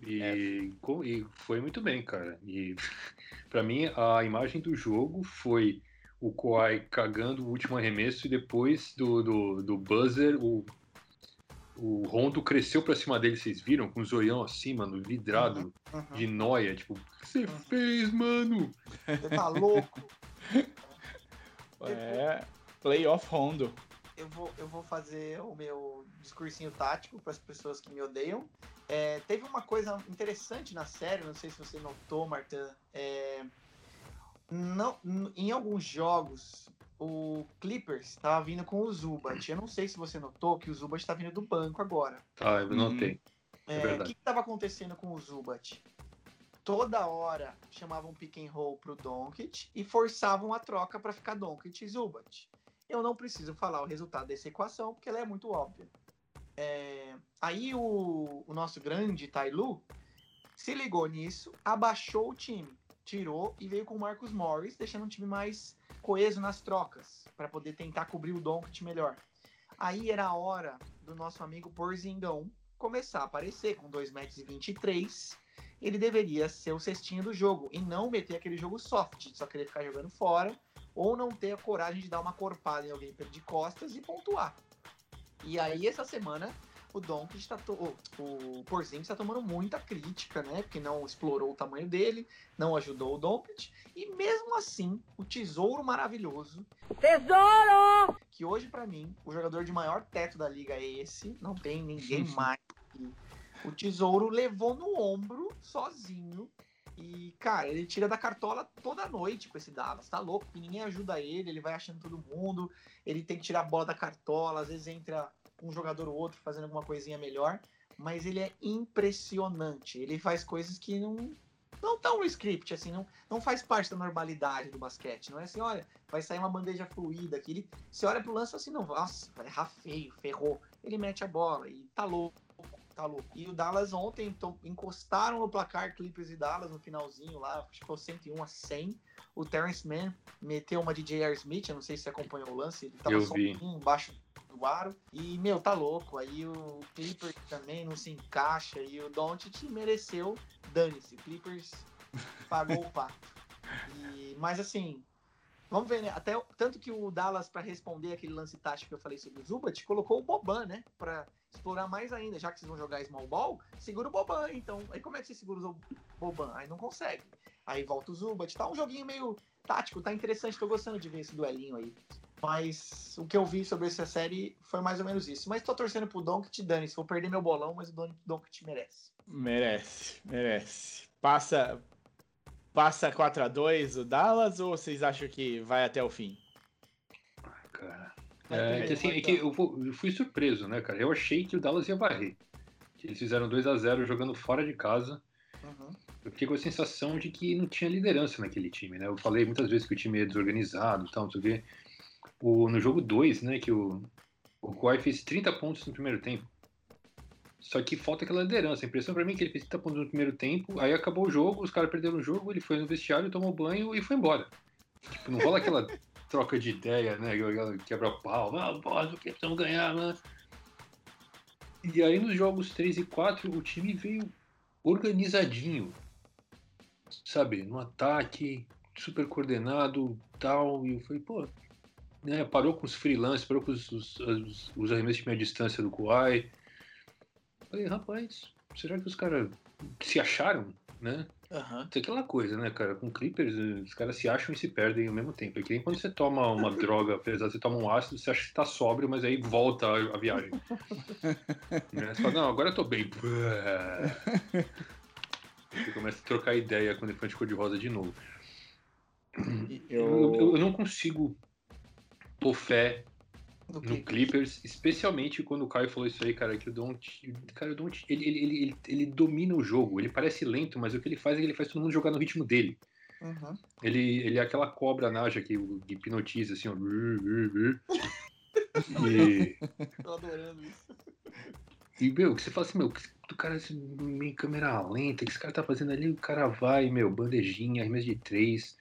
E, é. e foi muito bem, cara. E para mim a imagem do jogo foi o Kawhi cagando o último arremesso e depois do, do, do buzzer o o Rondo cresceu pra cima dele, vocês viram? Com o zoião assim, mano, vidrado uhum, uhum. de noia. Tipo, o que você uhum. fez, mano? Você tá louco? é, playoff Rondo. Eu vou, eu vou fazer o meu discursinho tático para as pessoas que me odeiam. É, teve uma coisa interessante na série, não sei se você notou, Martin. É, não, em alguns jogos, o Clippers estava vindo com o Zubat. Eu não sei se você notou que o Zubat está vindo do banco agora. Ah, eu notei. É, é o que estava acontecendo com o Zubat? Toda hora chamavam pick and roll pro Doncic e forçavam a troca para ficar Doncic e Zubat. Eu não preciso falar o resultado dessa equação porque ela é muito óbvia. É, aí o, o nosso grande Tailu se ligou nisso, abaixou o time, tirou e veio com o Marcus Morris, deixando um time mais coeso nas trocas, para poder tentar cobrir o Doncic melhor. Aí era a hora do nosso amigo Porzingão começar a aparecer com 2,23 metros. Ele deveria ser o cestinho do jogo e não meter aquele jogo soft, só querer ficar jogando fora ou não ter a coragem de dar uma corpada em alguém de costas e pontuar. E aí, essa semana, o Doncic está to... o Porzingis está tomando muita crítica, né? Porque não explorou o tamanho dele, não ajudou o Doncic e mesmo assim, o tesouro maravilhoso, tesouro, que hoje para mim o jogador de maior teto da liga é esse, não tem ninguém mais. O tesouro levou no ombro sozinho e, cara, ele tira da cartola toda noite com esse Dallas. Tá louco, que ninguém ajuda ele, ele vai achando todo mundo. Ele tem que tirar a bola da cartola, às vezes entra um jogador ou outro fazendo alguma coisinha melhor, mas ele é impressionante. Ele faz coisas que não não estão no script, assim, não, não faz parte da normalidade do basquete. Não é assim, olha, vai sair uma bandeja fluida aqui. Ele, você olha pro lance assim, não, nossa, vai errar feio, ferrou. Ele mete a bola e tá louco, tá louco. E o Dallas ontem então, encostaram no placar Clippers e Dallas no finalzinho lá, acho que foi 101 a 100. O Terrence Mann meteu uma de J.R. Smith, eu não sei se você acompanhou o lance, ele tava eu só vi. um embaixo E, meu, tá louco. Aí o Clippers também não se encaixa. E o Doncic mereceu. Dane-se. Clippers pagou o pato. E, mas assim, vamos ver, né? Até, tanto que o Dallas, para responder aquele lance tático que eu falei sobre o Zubat, colocou o Boban, né? Pra explorar mais ainda. Já que vocês vão jogar small ball, segura o Boban. Então, aí como é que você segura o Boban? Aí não consegue. Aí volta o Zubat. Tá um joguinho meio tático, tá interessante. Tô gostando de ver esse duelinho aí. Mas o que eu vi sobre essa série foi mais ou menos isso. Mas tô torcendo pro Doncic, dane se vou perder meu bolão, mas o Doncic merece. Merece, merece. Passa passa 4 a 2 o Dallas ou vocês acham que vai até o fim? Cara, é, que, assim, é que eu, eu, fui surpreso, né, cara? Eu achei que o Dallas ia varrer. Que eles fizeram 2 a 0 jogando fora de casa. Uhum. Eu fiquei com a sensação de que não tinha liderança naquele time, né? Eu falei muitas vezes que o time é desorganizado e tal, não sei o quê o, no jogo 2, né, que o, o Kawhi fez 30 pontos no primeiro tempo. Só que falta aquela liderança. A impressão para mim é que ele fez 30 pontos no primeiro tempo, aí acabou o jogo, os caras perderam o jogo, ele foi no vestiário, tomou banho e foi embora. Tipo, não rola aquela troca de ideia, né? Quebra pau, ah, boss, o que precisamos ganhar, né? E aí nos jogos 3 e 4 o time veio organizadinho, sabe? No ataque, super coordenado, tal. E eu falei, pô, né, parou com os freelancers, parou com os, os, os, os arremessos de meia distância do Kuai. Falei, rapaz, será que os caras se acharam, né? Uhum. É aquela coisa, né, cara? Com Clippers, os caras se acham e se perdem ao mesmo tempo. É que nem quando você toma uma droga pesada, você toma um ácido, você acha que tá sóbrio, mas aí volta a, a viagem. né? Você fala, não, agora eu tô bem. Você começa a trocar ideia com o elefante cor-de-rosa de novo. Eu... Eu, eu não consigo pôr fé no, Clippers. especialmente quando o Caio falou isso aí, cara, que o Don't, cara, o Don't, ele, ele, ele, ele, domina o jogo, ele parece lento, mas o que ele faz é que ele faz todo mundo jogar no ritmo dele. Uhum. Ele, ele é aquela cobra naja que hipnotiza, assim, ó. e... Tô adorando isso. E, meu, que você fala assim, meu, do cara meio câmera lenta, que esse cara tá fazendo ali, o cara vai, meu, bandejinha, arremesso de três.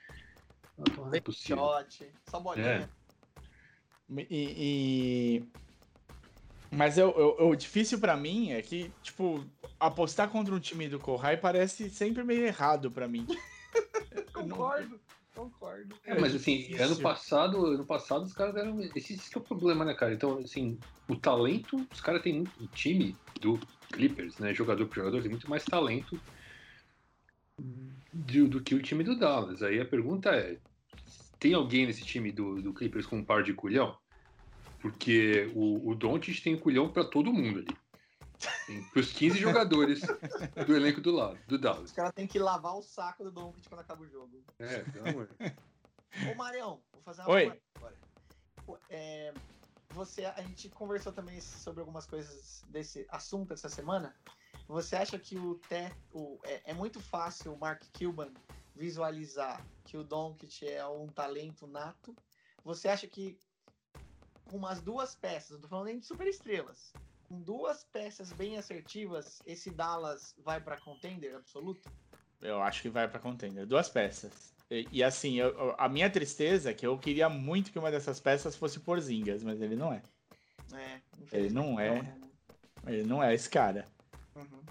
Não, é possível. Shot, só bolinha. É. E, e... Mas eu, eu, o difícil para mim é que, tipo, apostar contra um time do Kohai parece sempre meio errado para mim. concordo, concordo. É, mas assim, ano passado, ano passado os caras eram. Esse, esse é o problema, né, cara? Então, assim, o talento, os caras têm muito. O time do Clippers, né? Jogador por jogador, tem muito mais talento do, do que o time do Dallas. Aí a pergunta é: tem alguém nesse time do, do Clippers com um par de culhão? Porque o, o Doncic tem culhão para todo mundo ali. Para os 15 jogadores do elenco do lado, do Dallas. Os caras têm que lavar o saco do Doncic quando acaba o jogo. É, pelo amor. Ô, Marião, vou fazer uma Oi. agora. É, você, a gente conversou também sobre algumas coisas desse assunto essa semana. Você acha que o, te, o é, é muito fácil o Mark Cuban visualizar que o Doncic é um talento nato, você acha que com umas duas peças, não tô falando nem de super estrelas, com duas peças bem assertivas, esse Dallas vai para contender absoluto? Eu acho que vai para contender. Duas peças. E, e assim, eu, a minha tristeza é que eu queria muito que uma dessas peças fosse Porzingas, mas ele não é. É, ele não é. Não, né? Ele não é esse cara. Uhum.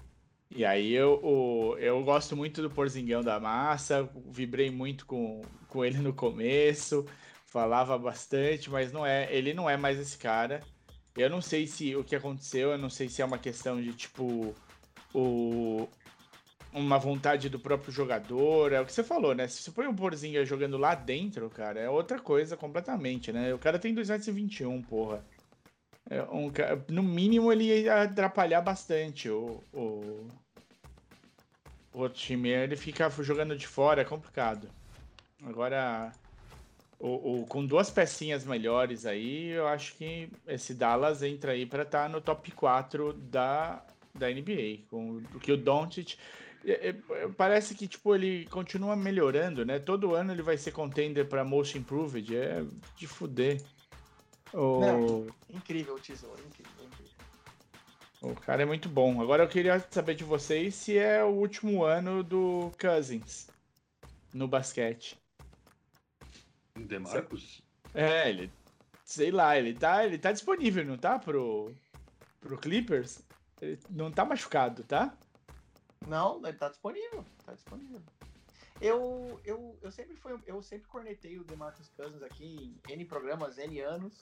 E aí eu, o, eu gosto muito do Porzingão da Massa, vibrei muito com, com ele no começo, falava bastante, mas não é, ele não é mais esse cara. Eu não sei se o que aconteceu, eu não sei se é uma questão de tipo o uma vontade do próprio jogador, é o que você falou, né? Se você põe um Porzinga jogando lá dentro, cara, é outra coisa completamente, né? O cara tem 221, porra. É um, no mínimo ele ia atrapalhar bastante o, o, o outro time. Ele fica jogando de fora, é complicado. Agora, o, o, com duas pecinhas melhores aí, eu acho que esse Dallas entra aí para estar tá no top 4 da, da NBA. Com o que o Doncic é, é, parece que tipo ele continua melhorando, né? Todo ano ele vai ser contender para Most Improved, é de fuder. O... Não, incrível o tesouro, incrível, incrível. O cara é muito bom. Agora eu queria saber de vocês se é o último ano do Cousins no basquete. Demarcus? É, ele. Sei lá, ele tá, ele tá disponível, não tá? Pro, pro Clippers? Ele não tá machucado, tá? Não, ele tá disponível. Tá disponível. Eu, eu, eu sempre fui, eu sempre cornetei o DeMarcus Cousins aqui em N programas, N anos.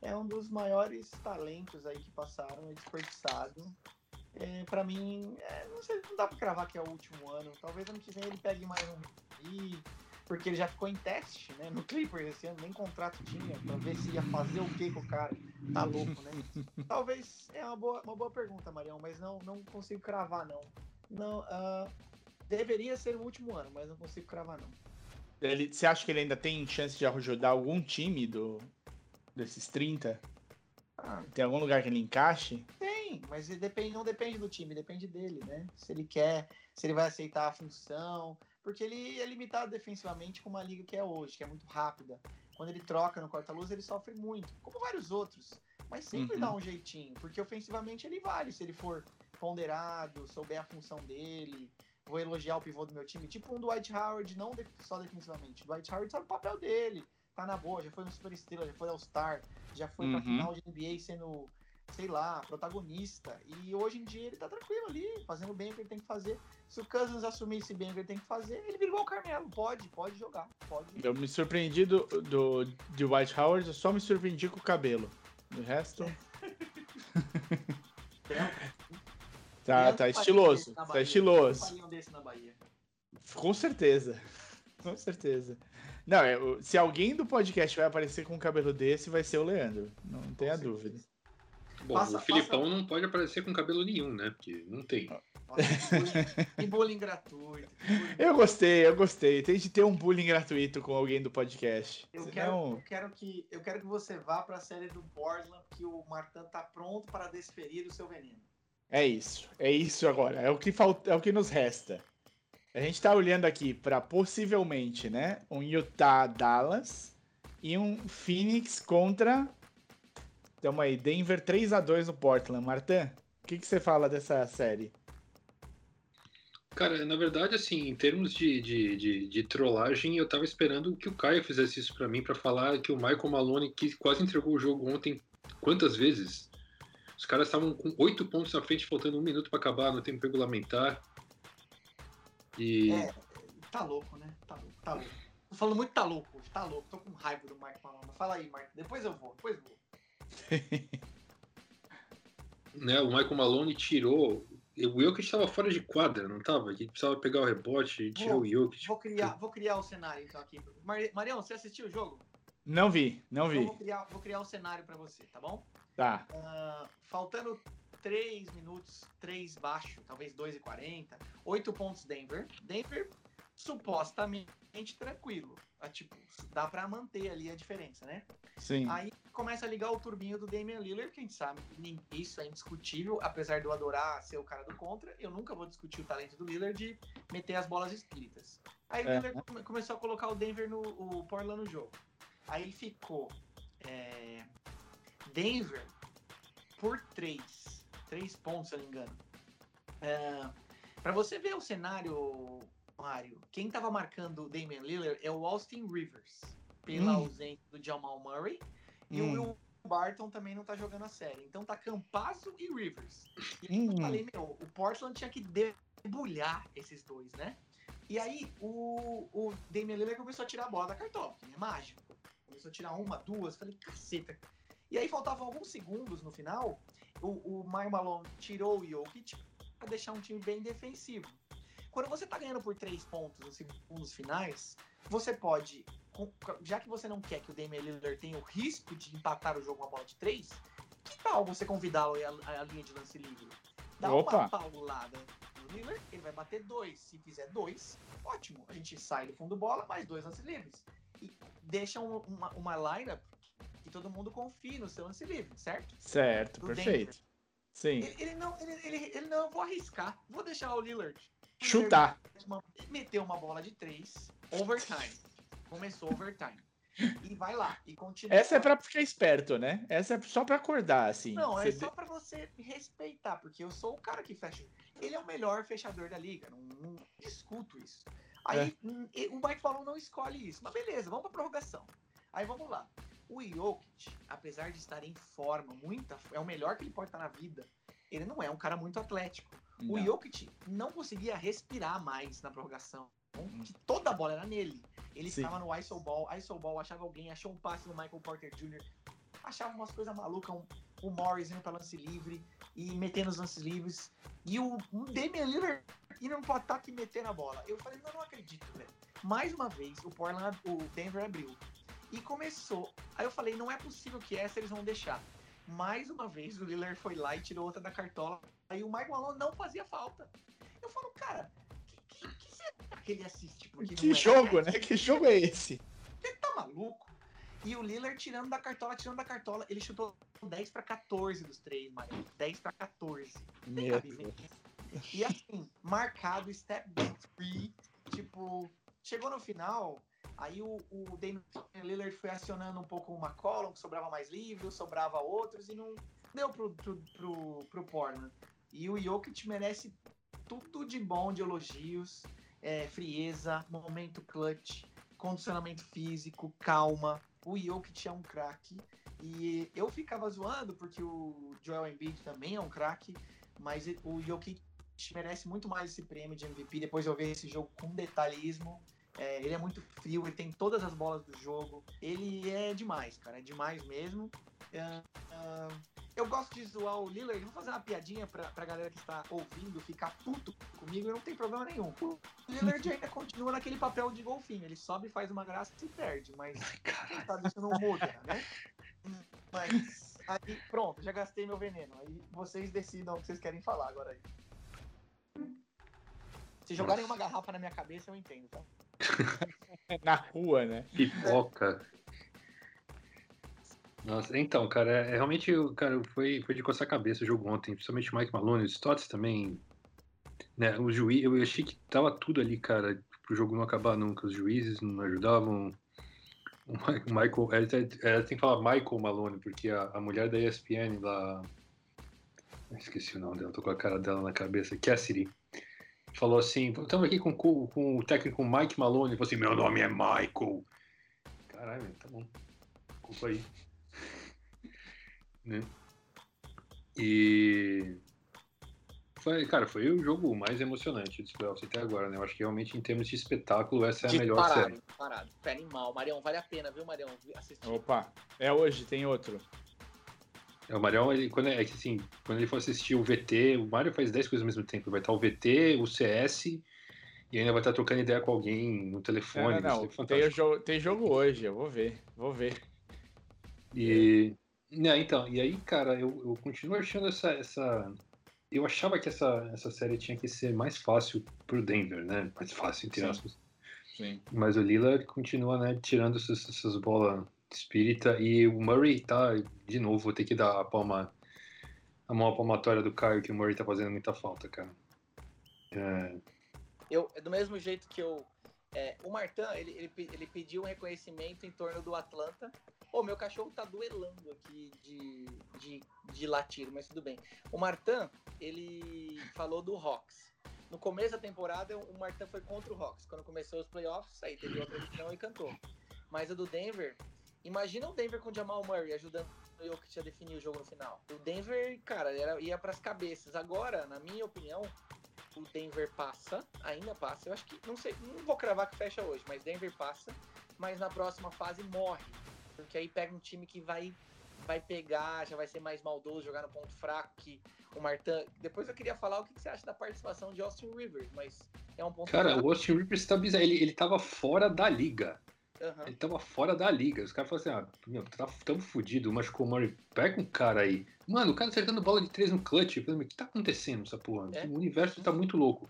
É um dos maiores talentos aí que passaram, é desperdiçado. É, para mim, é, não sei, não dá para cravar que é o último ano. Talvez ano que vem ele pegue mais um e porque ele já ficou em teste, né? No Clippers esse ano, nem contrato tinha, pra ver se ia fazer o que com o cara. Tá louco, né? Talvez é uma boa, uma boa pergunta, Marião, mas não, não consigo cravar, não. Não, uh, deveria ser o último ano, mas não consigo cravar, não. Ele, você acha que ele ainda tem chance de ajudar algum time do, desses 30? Ah, tem algum lugar que ele encaixe? Tem, mas depende, não depende do time, depende dele, né? Se ele quer, se ele vai aceitar a função. Porque ele é limitado defensivamente com uma liga que é hoje, que é muito rápida. Quando ele troca no corta-luz, ele sofre muito, como vários outros. Mas sempre uhum. dá um jeitinho, porque ofensivamente ele vale se ele for ponderado, souber a função dele. Vou elogiar o pivô do meu time, tipo um Dwight Howard, não só defensivamente. O Dwight Howard sabe o papel dele, tá na boa, já foi um super estrela, já foi All-Star, já foi uhum. pra final de NBA sendo, sei lá, protagonista. E hoje em dia ele tá tranquilo ali, fazendo bem o que ele tem que fazer. Se o Cousins assumisse bem o que ele tem que fazer, ele igual o Carmelo. Pode, pode jogar. Pode. Eu me surpreendi do, do, de White Howard, eu só me surpreendi com o cabelo. O resto. Tá, tá estiloso. Tá estiloso. Com certeza. Com certeza. Não, é, se alguém do podcast vai aparecer com um cabelo desse, vai ser o Leandro. Não tenha dúvida. Bom, passa, o Filipão passa... não pode aparecer com cabelo nenhum, né? Porque não tem. E bullying gratuito. Eu gostei, eu gostei. Tem de ter um bullying gratuito com alguém do podcast. Eu, Senão... quero, eu, quero, que, eu quero que você vá para a série do Portland, que o Martin tá pronto para desferir o seu veneno. É isso, é isso agora. É o que falta, é o que nos resta. A gente tá olhando aqui para possivelmente, né, um Utah Dallas e um Phoenix contra Tamo aí, Denver 3 a 2 no Portland. Martin, o que, que você fala dessa série? Cara, na verdade, assim, em termos de, de, de, de trollagem, eu tava esperando que o Caio fizesse isso para mim, para falar que o Michael Malone, que quase entregou o jogo ontem, quantas vezes? Os caras estavam com oito pontos na frente, faltando um minuto para acabar no tempo regulamentar. E. É, tá louco, né? Tá louco, tá louco. Tô falando muito tá louco hoje, tá louco. Tô com raiva do Mike Malone. Fala aí, Mike. Depois eu vou, depois eu vou. né, o Michael Malone tirou. O Jokic estava fora de quadra, não estava? A gente precisava pegar o rebote e tirar o Jokic. Vou criar, vou criar o cenário então aqui. Mar Marião, você assistiu o jogo? Não vi, não vi. Então, vou, criar, vou criar um cenário para você, tá bom? Tá. Uh, faltando 3 minutos, 3 baixo, talvez 2 e 40, 8 pontos Denver. Denver supostamente tranquilo. Tipo, dá para manter ali a diferença, né? Sim. Aí começa a ligar o turbinho do Damian Lillard, que a gente sabe que isso é indiscutível, apesar de eu adorar ser o cara do contra, eu nunca vou discutir o talento do Lillard de meter as bolas espíritas. Aí é. o Lillard começou a colocar o Denver no o Portland no jogo. Aí ficou é, Denver por 3. 3 pontos, se eu não me engano. É, para você ver o cenário, Mário, quem tava marcando o Damian Lillard é o Austin Rivers, pela hum. ausência do Jamal Murray. E hum. o Will Barton também não tá jogando a série. Então tá Campazzo e Rivers. E hum. eu falei, meu, o Portland tinha que debulhar esses dois, né? E aí o, o Damian Lillard começou a tirar a bola da cartola, que é mágico. Começou a tirar uma, duas, falei, caceta. E aí faltavam alguns segundos no final, o, o Mike Malone tirou o Jokic para deixar um time bem defensivo. Quando você tá ganhando por três pontos nos segundos finais, você pode, já que você não quer que o Damian Lillard tenha o risco de empatar o jogo com uma bola de três, que tal você convidá-lo à, à linha de lance livre? Dá Opa. uma paulada no Lillard, ele vai bater dois. Se fizer dois, ótimo. A gente sai do fundo bola, mais dois lances livres. E deixa um- uma, uma lineup que todo mundo confie no seu lance livre, certo? Certo, Do perfeito. Sim. Ele, ele não, ele, ele, ele não, eu vou arriscar. Vou deixar o Lillard. Chutar. Meteu uma bola de três, overtime. Começou overtime. E vai lá, e continua. Essa é pra ficar esperto, né? Essa é só pra acordar, assim. Não, é Você só pra você respeitar, porque eu sou o cara que fecha. Ele é o melhor fechador da liga, não, não discuto isso. Aí É. hum, o Mike falou não escolhe isso, mas beleza, vamos pra prorrogação. Aí vamos lá. O Jokic, apesar de estar em forma, muita, é o melhor que ele pode estar na vida. Ele não é um cara muito atlético. O Não. Jokic não conseguia respirar mais na prorrogação. Que toda a bola era nele. Ele Sim. ficava no ISO ball, ISO ball, achava alguém, achou um passe no Michael Porter Jr., achava umas coisas malucas, um, o Morris indo pra lance livre e metendo os lances livres. E o Damian Lillard indo pro ataque e metendo a bola. Eu falei, não, não acredito, velho. Mais uma vez, o Portland, o Denver abriu. E começou. Aí eu falei, não é possível que essa eles vão deixar. Mais uma vez, o Lillard foi lá e tirou outra da cartola. Aí o Mike Malone não fazia falta. Eu falo, cara, que, que, que será que ele assiste? Porque Que é jogo, atlético? né? Que jogo é esse? tá maluco? E o Lillard tirando da cartola, tirando da cartola. Ele chutou 10 pra 14 dos três, Mario. 10 pra 14. Tem Meu cabimento. E assim, marcado, step back three. Tipo, chegou no final, aí o, o Damian Lillard foi acionando um pouco McCollum, que sobrava mais livros, sobrava outros, e não deu pro, pro, pro, pro Portland. E o Jokic merece tudo de bom de elogios, é, frieza, momento clutch, condicionamento físico, calma. O Jokic é um craque. E eu ficava zoando porque o Joel Embiid também é um craque, mas o Jokic merece muito mais esse prêmio de MVP depois de eu ver esse jogo com detalhismo. É, ele é muito frio, ele tem todas as bolas do jogo. Ele é demais, cara, é demais mesmo. Ah, ah, eu gosto de zoar o Lillard, vou fazer uma piadinha pra, pra galera que está ouvindo ficar puto comigo, não tem problema nenhum. O Lillard ainda continua naquele papel de golfinho, ele sobe, faz uma graça e se perde, mas quem sabe isso não muda, né? Mas aí, pronto, já gastei meu veneno. Aí vocês decidam o que vocês querem falar agora aí. Se jogarem uma garrafa na minha cabeça, eu entendo, tá? Na rua, né? Pipoca. Nossa, então, cara, é, é realmente, cara, foi, foi de coçar a cabeça o jogo ontem, principalmente Mike Malone, o Stotts também, né, o juiz, eu achei que tava tudo ali, cara, pro jogo não acabar nunca, os juízes não ajudavam, o Mi- o Michael, é, é, tem que falar Michael Malone, porque a, a mulher da ESPN lá, esqueci o nome dela, tô com a cara dela na cabeça, Cassidy, falou assim, estamos aqui com, com, o técnico Mike Malone, ele falou assim, meu nome é Michael, caralho, tá bom, desculpa aí né? E foi, cara, foi o jogo mais emocionante dos playoffs até agora, né? Eu acho que realmente em termos de espetáculo essa é a melhor Disparado, série. disparado. Pé animal. Marião, vale a pena, viu, Marião? Assistir. Opa, é hoje, tem outro. É, o Marião, ele, quando, é, é que, assim, quando ele for assistir o VT, o Mario faz 10 coisas ao mesmo tempo. Vai estar o VT, o CS e ainda vai estar trocando ideia com alguém no telefone. não, não, ser não. Tem, jogo, tem jogo hoje, eu vou ver, vou ver. E. Né, então, e aí, cara, eu, eu continuo achando essa, essa. Eu achava que essa, essa série tinha que ser mais fácil pro Denver, né? Mais fácil, entre Sim. aspas. Sim. Mas o Lillard continua, né, tirando essas, essas bolas espírita. E o Murray tá, de novo, vou ter que dar a palma. A mão palmatória do Caio, que o Murray tá fazendo muita falta, cara. É, Eu, do mesmo jeito que eu. é, o Martin, ele, ele, ele pediu um reconhecimento em torno do Atlanta. Ô, meu cachorro tá duelando aqui de, de, de latir, mas tudo bem. O Martin, ele falou do Hawks. No começo da temporada, o Martin foi contra o Hawks. Quando começou os playoffs, aí teve outra visão e cantou. Mas o do Denver, imagina o Denver com o Jamal Murray ajudando o Jokic a definir o jogo no final. O Denver, cara, era, ia pras cabeças. Agora, na minha opinião, o Denver passa, ainda passa. Eu acho que, não sei, não vou cravar que fecha hoje, mas Denver passa, mas na próxima fase morre. Porque aí pega um time que vai vai pegar, já vai ser mais maldoso, jogar no ponto fraco que o Martin. Depois eu queria falar o que você acha da participação de Austin Rivers, mas é um ponto Cara, fraco. o Austin Rivers tá bizarro. Ele, ele tava fora da liga. Aham. Ele tava fora da liga. Os caras falaram assim: ah, meu, tá, tamo fudido. Machucou o Murray. Pega um cara aí. Mano, o cara acertando bola de três no clutch. Falei, o que tá acontecendo essa porra? É. O universo tá muito louco.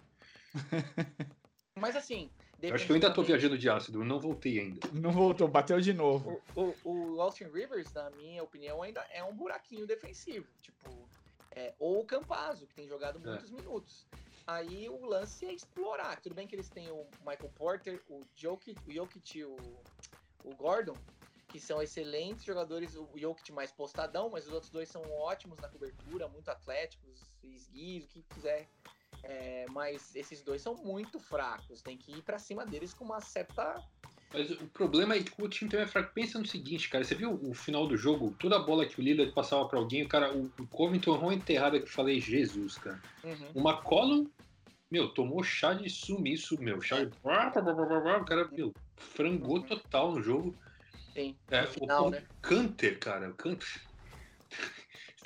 Mas assim. Eu acho que eu ainda tô viajando de ácido. Eu não voltei ainda. Não voltou, bateu de novo. O, o, o Austin Rivers, na minha opinião, ainda é um buraquinho defensivo. Tipo, é, ou o Campazzo, que tem jogado É. muitos minutos. Aí o lance é explorar. Tudo bem que eles têm o Michael Porter, o Jokic, o Jokic e o, o Gordon, que são excelentes jogadores. O Jokic mais postadão, mas os outros dois são ótimos na cobertura, muito atléticos, esguios, o que quiser. É, mas esses dois são muito fracos. Tem que ir pra cima deles com uma certa Mas o problema é que o time também é fraco. Pensa no seguinte, cara. Você viu o final do jogo? Toda a bola que o Lillard passava pra alguém, o cara, o, o Covington errou uma enterrada que eu falei, Jesus, cara. Uhum. O McCollum, meu, tomou chá de sumiço, meu. Chá de... O cara, meu, frangou total no jogo. Sim, É, final, o, né? Canter, cara, o Canter.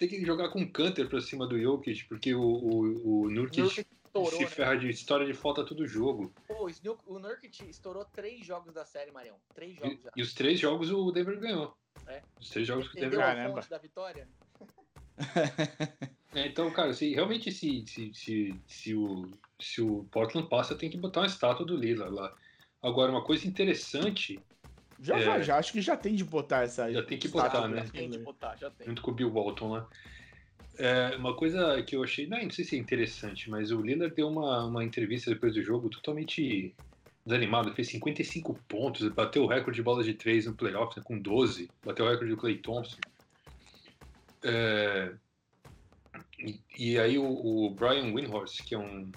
Você tem que jogar com o Canter pra cima do Jokic, porque o, o, o Nurkic Nurkic estourou, se né? ferra de história de falta todo jogo. Pô, o Snook- o Nurkic estourou três jogos da série, Marião. Três E, jogos já. e os três jogos o Denver ganhou. É. Os três jogos que o Denver a Caramba. da vitória? É, então, cara, se realmente se, se, se, se, o, se o Portland passa, tem que botar uma estátua do Lillard lá. Agora, uma coisa interessante, Já, É. já, já, acho que já tem de botar essa. Já tem que botar, né? Lillard. Tem de botar, já tem. junto com o Bill Walton lá, é, uma coisa que eu achei, não, não sei se é interessante, mas o Lillard deu uma, uma entrevista depois do jogo totalmente desanimado, ele fez 55 pontos, bateu o recorde de bolas de 3 no playoff né, com 12, bateu o recorde do Clay Thompson. É, e, e aí o, o Brian Windhorst, que é um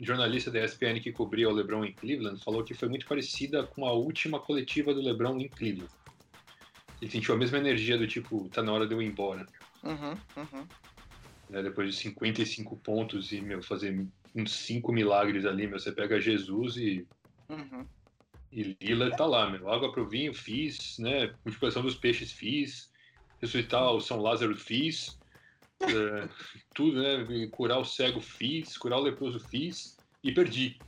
jornalista da ESPN que cobria o LeBron em Cleveland, falou que foi muito parecida com a última coletiva do LeBron em Cleveland. Ele sentiu a mesma energia do tipo, tá na hora de eu ir embora. Uhum, uhum. né, depois de 55 pontos e, meu, fazer uns 5 milagres ali, meu, você pega Jesus e, Uhum. e Lila tá lá, meu, água pro vinho fiz, né, multiplicação dos peixes fiz, ressuscitar o São Lázaro fiz, é, tudo, né, curar o cego fiz, curar o leproso fiz e perdi.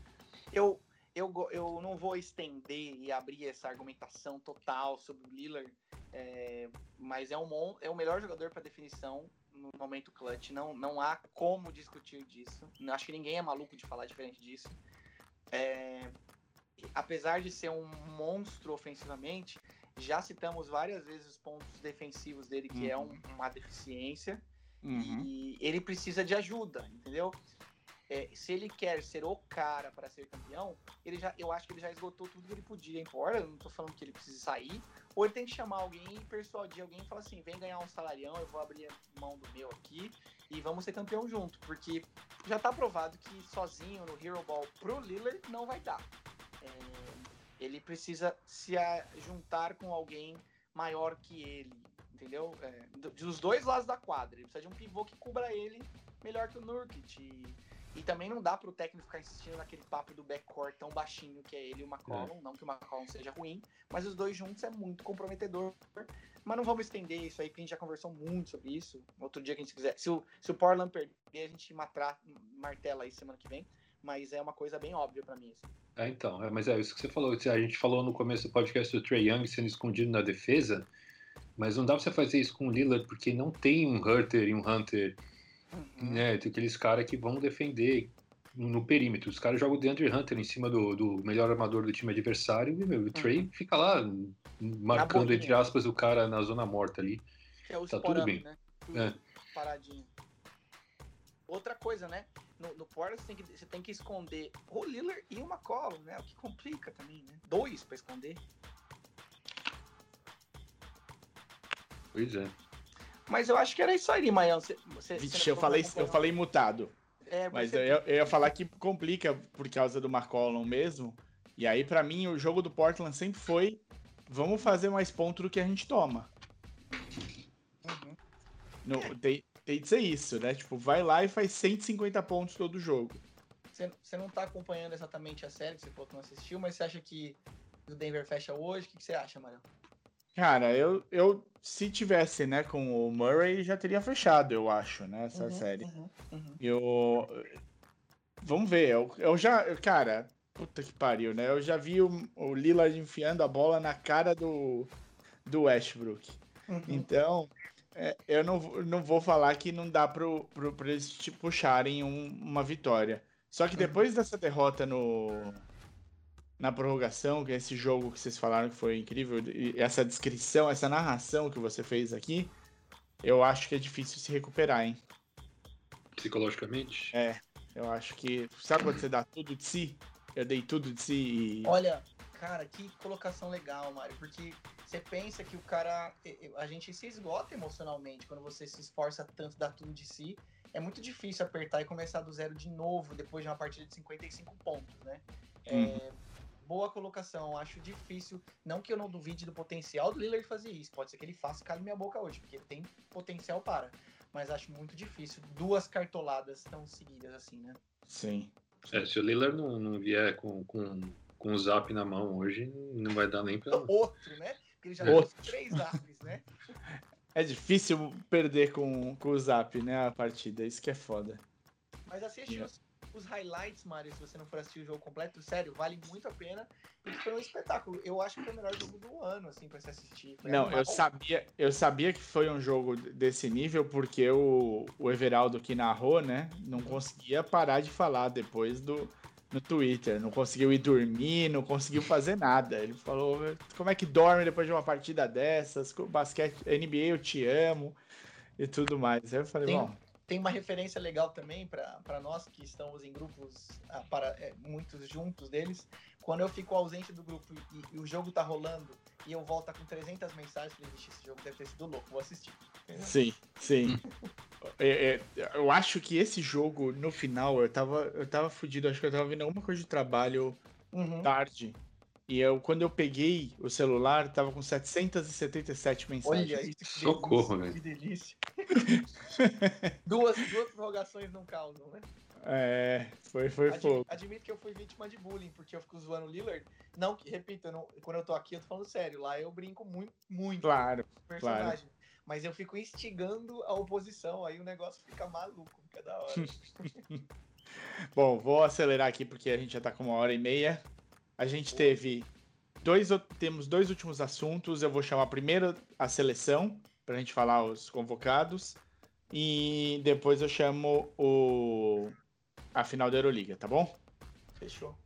Eu, eu, eu não vou estender e abrir essa argumentação total sobre o Lillard, é, mas é, um, é o melhor jogador para definição no momento clutch. Não, não há como discutir disso. Acho que ninguém é maluco de falar diferente disso. É, apesar de ser um monstro ofensivamente, já citamos várias vezes os pontos defensivos dele, que é um- uma deficiência. Uhum. E ele precisa de ajuda, entendeu? É, se ele quer ser o cara para ser campeão, ele já, eu acho que ele já esgotou tudo que ele podia em Portland. Eu não tô falando que ele precisa sair. Ou ele tem que chamar alguém e persuadir alguém e falar assim: vem ganhar um salarião, eu vou abrir mão do meu aqui e vamos ser campeão junto. Porque já tá provado que sozinho no Hero Ball pro Lillard não vai dar. É, ele precisa se juntar com alguém maior que ele, entendeu? É, do- dos dois lados da quadra. Ele precisa de um pivô que cubra ele melhor que o Nurkic. E, e também não dá pro técnico ficar insistindo naquele papo do backcourt tão baixinho que é ele e o McCollum. Não que o McCollum seja ruim, mas os dois juntos é muito comprometedor. Mas não vamos estender isso aí, porque a gente já conversou muito sobre isso. Outro dia que a gente quiser. Se o, se o Portland perder, a gente matra, martela aí semana que vem. Mas é uma coisa bem óbvia pra mim. assim. É, então, é, mas é isso que você falou, a gente falou no começo do podcast do Trey Young sendo escondido na defesa, mas não dá pra você fazer isso com o Lillard, porque não tem um Hunter e um Hunter Uhum. né? Tem aqueles caras que vão defender no, perímetro. Os caras jogam o DeAndre Hunter em cima do, do melhor armador do time adversário e meu, o Trey fica lá marcando, entre aspas, o cara na zona morta ali. É o Tá tudo esporão, bem. né? Tudo É. paradinho. Outra coisa, né? No, no Portland você tem, que, você tem que esconder o Lillard e o McCollum, né? O que complica também, né? Dois pra esconder. Pois é. Mas eu acho que era isso aí, Maião. Você, você, Vixe, você eu falei, eu falei mutado. É, Mas você- eu, ia- eu ia falar que complica por causa do McCollum mesmo. E aí, pra mim, o jogo do Portland sempre foi: vamos fazer mais ponto do que a gente toma. Uhum. No- tem, tem de ser isso, né? Tipo, vai lá e faz 150 pontos todo jogo. Você, você não tá acompanhando exatamente a série, que você falou que não assistiu, mas você acha que o Denver fecha hoje? O que, que você acha, Marião? Cara, eu, eu se tivesse, né, com o Murray, já teria fechado, eu acho, né, essa Uhum, série. uhum, uhum. Eu. Vamos ver, eu, eu já. Cara, puta que pariu, né? Eu já vi o, o Lillard enfiando a bola na cara do, do Westbrook. Uhum. Então, é, eu não, vou- não vou falar que não dá pro, pro, pra eles te puxarem um- uma vitória. Só que depois dessa derrota no. Na prorrogação, que é esse jogo que vocês falaram que foi incrível, e essa descrição, essa narração que você fez aqui, eu acho que é difícil se recuperar, hein? Psicologicamente. É, eu acho que. Sabe quando você dá tudo de si? Eu dei tudo de si e. Olha, cara, que colocação legal, Mário, porque você pensa que o cara. A gente se esgota emocionalmente quando você se esforça tanto, dá tudo de si. É muito difícil apertar e começar do zero de novo depois de uma partida de 55 pontos, né? É, Uhum. Boa colocação, acho difícil. Não que eu não duvide do potencial do Lillard fazer isso. Pode ser que ele faça cale minha boca hoje, porque ele tem potencial para. Mas acho muito difícil. Duas cartoladas tão seguidas assim, né? Sim. É, se o Lillard não, não vier com, com, com o zap na mão hoje, não vai dar nem pra. Outro, né? Porque ele já Outro. trouxe três aves, né? É difícil perder com, com o Zap, né? A partida. Isso que é foda. Mas assiste Yeah. Os, highlights, Mário, se você não for assistir o jogo completo, sério, vale muito a pena. Porque foi um espetáculo. Eu acho que foi o melhor jogo do ano, assim, pra se assistir. Foi Não, animal. eu sabia, eu sabia que foi um jogo desse nível porque o, o Everaldo que narrou, né? Não conseguia parar de falar depois do no Twitter. Não conseguiu ir dormir, não conseguiu fazer nada. Ele falou: como é que dorme depois de uma partida dessas? Basquete, NBA, eu te amo e tudo mais. Aí eu falei, Tem- bom. Tem uma referência legal também para nós que estamos em grupos, ah, para, é, muitos juntos deles. Quando eu fico ausente do grupo e, e o jogo tá rolando e eu volto com 300 mensagens, eu falei, "Vixe, esse jogo deve ter sido louco, vou assistir. Entendeu? Sim, sim. É, é, eu acho que esse jogo, no final, eu tava, eu tava fudido. Acho que eu tava vendo alguma coisa de trabalho Uhum. tarde. E eu, quando eu peguei o celular, tava com 777 mensagens. Olha isso, que Socorro, delícia, velho. Que delícia. duas, duas prorrogações não causam, né? É, foi, foi Admi- fogo. Admito que eu fui vítima de bullying, porque eu fico zoando o Lillard. Não, que, repito, eu não- quando eu tô aqui, eu tô falando sério. Lá eu brinco muito, muito Claro. personagem. Mas eu fico instigando a oposição, aí o negócio fica maluco, fica da hora. Bom, vou acelerar aqui porque a gente já tá com uma hora e meia. A gente teve dois, temos dois últimos assuntos. Eu vou chamar primeiro a seleção, pra gente falar os convocados. E depois eu chamo o a final da Euroliga, tá bom? Fechou.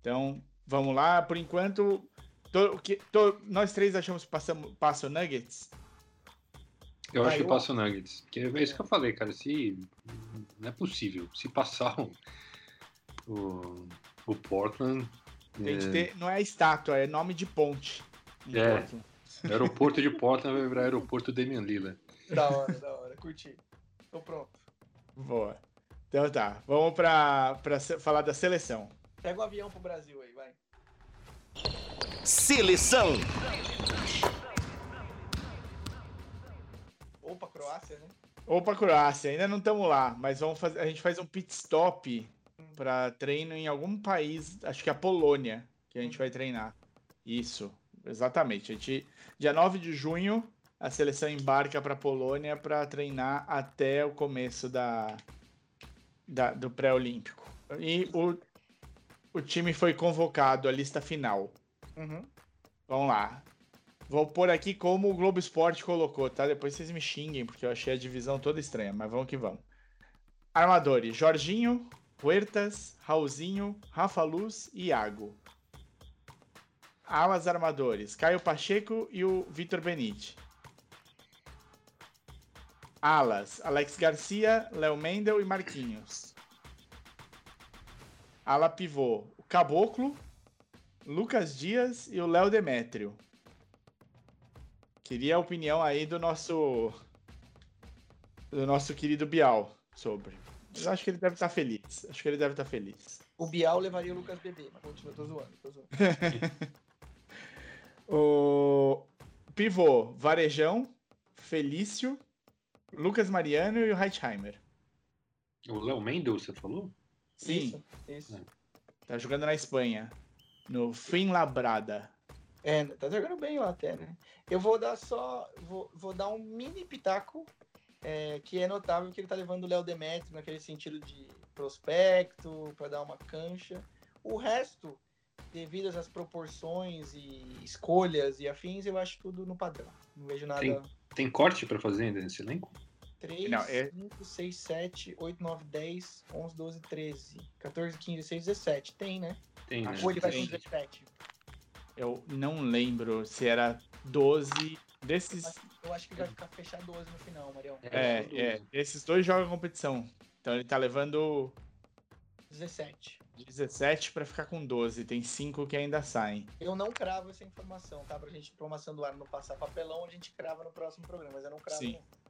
Então, vamos lá. Por enquanto, to- que- to- nós três achamos que passamos, passa o Nuggets. Eu acho que eu- passa o Nuggets. Que é isso que eu falei, cara. Se. Não é possível. Se passar o. O, o Portland. Tem que é, ter- não é estátua, é nome de ponte. em É. Portland. Aeroporto de Portland vai virar aeroporto Damian Lillard. Da hora, da hora. Curti. Tô pronto. Boa. Então tá, vamos pra, pra falar da seleção. Pega o avião pro Brasil aí, vai. Seleção. Ou pra Croácia, né? Ou pra Croácia, ainda não estamos lá, mas vamos fazer, a gente faz um pit stop para treino em algum país, acho que é a Polônia, que a gente vai treinar. Isso, exatamente. A gente, dia 9 de junho, a seleção embarca para Polônia para treinar até o começo da, da- do pré-olímpico. E o, o time foi convocado, a lista final. Uhum. Vamos lá. Vou pôr aqui como o Globo Esporte colocou, tá? Depois vocês me xinguem, porque eu achei a divisão toda estranha, mas vamos que vamos. Armadores: Jorginho, Huertas, Raulzinho, Rafa Luz e Iago. Alas armadores: Caio Pacheco e o Vitor Benite. Alas: Alex Garcia, Léo Mendel e Marquinhos. Ala pivô: o Caboclo, Lucas Dias e o Léo Demétrio. Queria a opinião aí do nosso do nosso querido Bial sobre. Eu acho que ele deve estar feliz. Acho que ele deve estar feliz. O Bial levaria o Lucas Bebê, mas continua, tô zoando, tô zoando. O pivô, Varejão, Felício, Lucas Mariano e o Heightheimer. O Léo Mendel, você falou? Sim, Isso, isso. tá jogando na Espanha, no Fuenlabrada. É, tá jogando bem lá até, né? Eu vou dar só. Vou, vou dar um mini pitaco, é, que é notável que ele tá levando o Léo Demetrio naquele sentido de prospecto, para dar uma cancha. O resto, devido às proporções e escolhas e afins, eu acho tudo no padrão. Não vejo nada. Tem- Tem corte pra fazer ainda nesse elenco? 3, Não, é- 5, 6, 7, 8, 9, 10, 11, 12, 13, 14, 15, 16, 17. Tem, né? Tem, né? Ou ele vai com tem. 17. Eu não lembro se era 12 desses. Eu acho que vai ficar fechado 12 no final, Marião. É, é, esses dois jogam competição. Então ele tá levando 17. 17 pra ficar com 12. Tem 5 que ainda saem. Eu não cravo essa informação, tá? Pra gente, informação do ar não passar papelão, a gente crava no próximo programa, mas eu não cravo. Sim. não.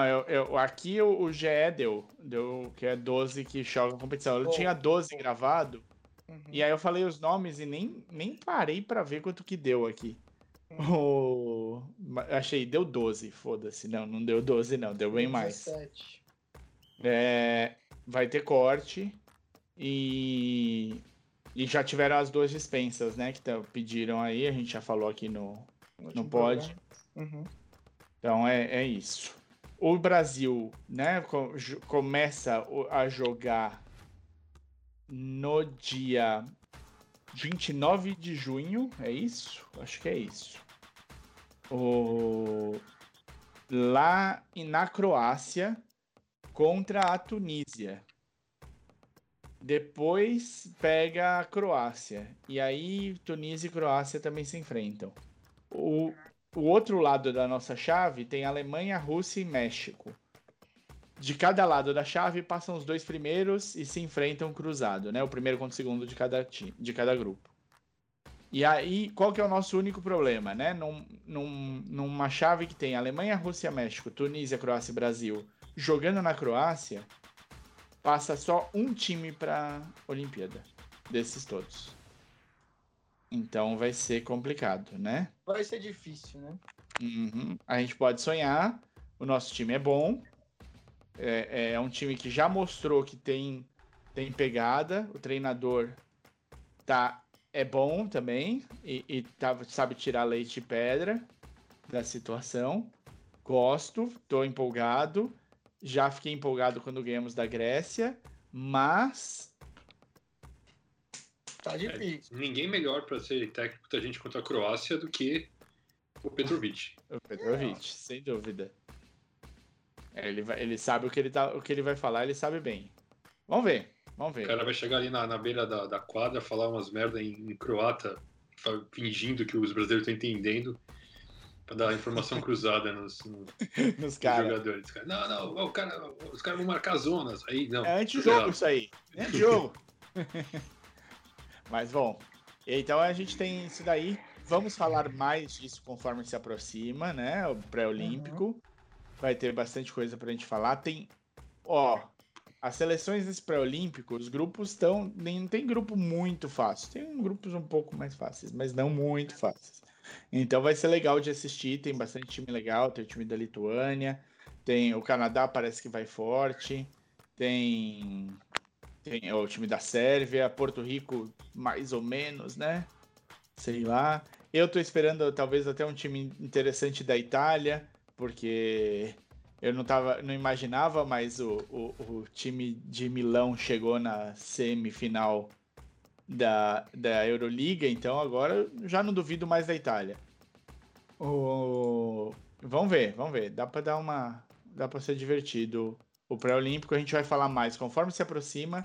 Não, eu, eu- aqui o, o GE deu, deu que é 12 que joga competição. Eu Pô, tinha 12 pô. gravado, Uhum. e aí eu falei os nomes e nem, nem parei pra ver quanto que deu aqui. Hum. O... ma- Achei, deu 12, foda-se. Não, não deu 12 não, deu bem mais. 17. É, vai ter corte e, e já tiveram as duas dispensas, né? Que pediram aí, a gente já falou aqui no. No Não último pode. programa. Uhum. Então é, é isso. O Brasil, né? começa a jogar no dia 29 de junho, é isso? Acho que é isso. O, lá na Croácia contra a Tunísia. Depois pega a Croácia. E aí Tunísia e Croácia também se enfrentam. O, o outro lado da nossa chave tem Alemanha, Rússia e México. De cada lado da chave passam os dois primeiros e se enfrentam cruzado, né? O primeiro contra o segundo de cada, de cada grupo. E aí, qual que é o nosso único problema, né? Num, num- numa chave que tem Alemanha, Rússia, México, Tunísia, Croácia e Brasil jogando na Croácia, passa só um time para Olimpíada desses todos. Então vai ser complicado, né? Vai ser difícil, né? Uhum. A gente pode sonhar. O nosso time é bom. É, é um time que já mostrou que tem, tem pegada. O treinador tá, é bom também. E, e tá- sabe tirar leite e pedra da situação. Gosto, tô empolgado. Já fiquei empolgado quando ganhamos da Grécia. Mas Tá difícil. Ninguém melhor pra ser técnico da gente contra a Croácia do que o Petrovic. O Petrovic, sem dúvida. É, Ele, vai- ele sabe o que ele, tá, o que ele vai falar, ele sabe bem. Vamos ver, vamos O ver. cara vai chegar ali na, na beira da, da quadra, falar umas merda em, em croata, fingindo que os brasileiros estão entendendo, pra dar informação cruzada nos, nos Nos caras. jogadores. Cara, Não, não, o cara, os caras vão marcar zonas. Aí, não. É antijogo isso aí. É antijogo. Mas bom, então a gente tem isso daí. Vamos falar mais disso conforme se aproxima, né? O pré-olímpico. Vai ter bastante coisa pra gente falar. Tem, ó, as seleções desse pré-olímpico, os grupos estão. Não tem grupo muito fácil. Tem grupos um pouco mais fáceis, mas não muito fáceis. Então vai ser legal de assistir. Tem bastante time legal. Tem o time da Lituânia. Tem o Canadá, parece que vai forte. Tem tem o time da Sérvia, Porto Rico, mais ou menos, né? Sei lá. Eu tô esperando talvez até um time interessante da Itália, porque eu não tava, não imaginava, mas o, o, o time de Milão chegou na semifinal da, da Euroliga, então agora já não duvido mais da Itália. O... Vamos ver, vamos ver. Dá pra dar uma. Dá pra ser divertido o pré-olímpico. A gente vai falar mais conforme se aproxima.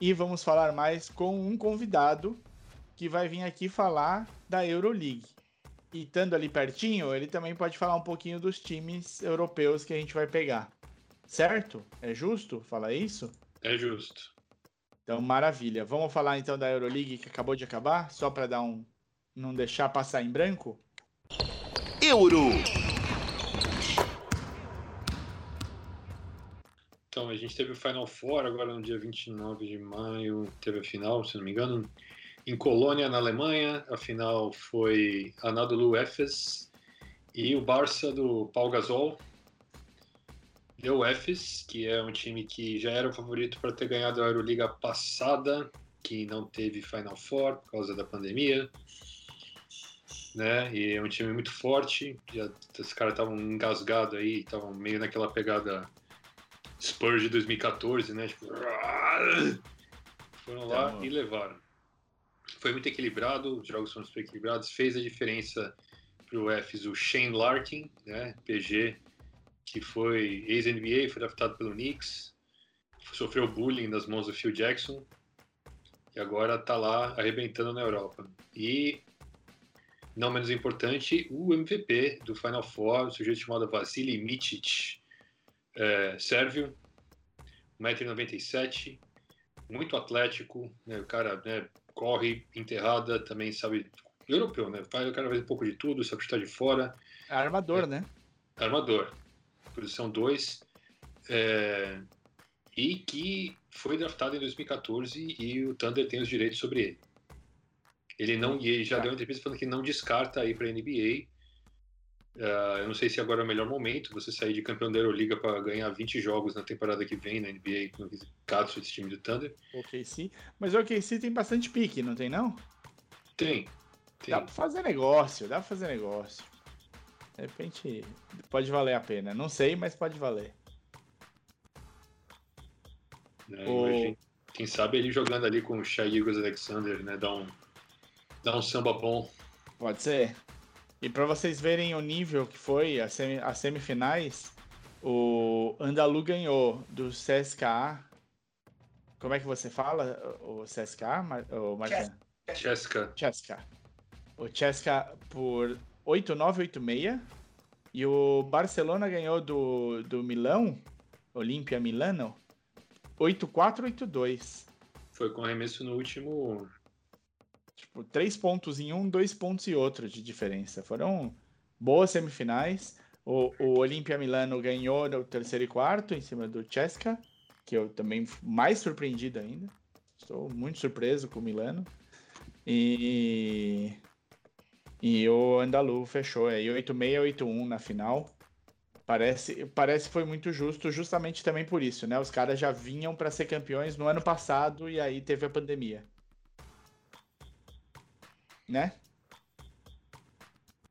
E vamos falar mais com um convidado que vai vir aqui falar da Euroleague. E estando ali pertinho, ele também pode falar um pouquinho dos times europeus que a gente vai pegar. Certo? É justo falar isso? É justo. Então, maravilha. Vamos falar então da Euroleague que acabou de acabar, só para dar um não deixar passar em branco. Euro. Então, a gente teve o Final Four agora no dia 29 de maio, teve a final, se não me engano, em Colônia, na Alemanha. A final foi Anadolu Efes e o Barça do Paul Gasol. Deu o Efes, que é um time que já era o favorito para ter ganhado a Euroliga passada, que não teve Final Four por causa da pandemia. né? E é um time muito forte. Já, os caras estavam engasgados aí, estavam meio naquela pegada Spurs de 2014, né? Tipo, foram lá Então- e levaram. Foi muito equilibrado, os jogos foram super equilibrados. Fez a diferença pro Fs o Shane Larkin, né? PG, que foi ex-NBA, foi draftado pelo Knicks, sofreu bullying das mãos do Phil Jackson e agora tá lá arrebentando na Europa. E não menos importante, o MVP do Final Four, um sujeito chamado Vasily Micic, é, sérvio, 1,97m, muito atlético, né, o cara né, corre enterrada, também sabe, europeu, né, faz o cara faz um pouco de tudo, sabe chutar de fora, É armador, né? armador, posição 2, é, e que foi draftado em 2014 e o Thunder tem os direitos sobre ele. Ele não, ele já Tá. deu uma entrevista falando que não descarta ir para a NBA. Ah, eu não sei se agora é o melhor momento você sair de campeão da Euroliga para ganhar 20 jogos na temporada que vem na NBA, no caso desse time do Thunder. O OKC. Mas o OKC tem bastante pique, não tem não? Tem, tem. Dá pra fazer negócio, dá pra fazer negócio. De repente, pode valer a pena. Não sei, mas pode valer. né? O- Quem sabe ele jogando ali com o Shai Gilgeous Alexander, né? Dá um, dá um samba bom. Pode ser. E pra vocês verem o nível que foi as, semi- as semifinais, o Andalu ganhou do CSKA. Como é que você fala? O CSKA, Marcelo? Jessica, Cheska. O Cheska por 8-9-8-6. E o Barcelona ganhou do, do Milão, Olímpia Milano, 8-4-8-2. foi com arremesso no último Tipo, três pontos em um, dois pontos e outro de diferença. Foram boas semifinais. O, o Olímpia Milano ganhou no terceiro e quarto em cima do Cheska, que eu também fui mais surpreendido ainda. Estou muito surpreso com o Milano. E, e o Andalu fechou aí 8-6, 8-1 na final. Parece, parece que foi muito justo, justamente também por isso, né? Os caras já vinham para ser campeões no ano passado e aí teve a pandemia. Né?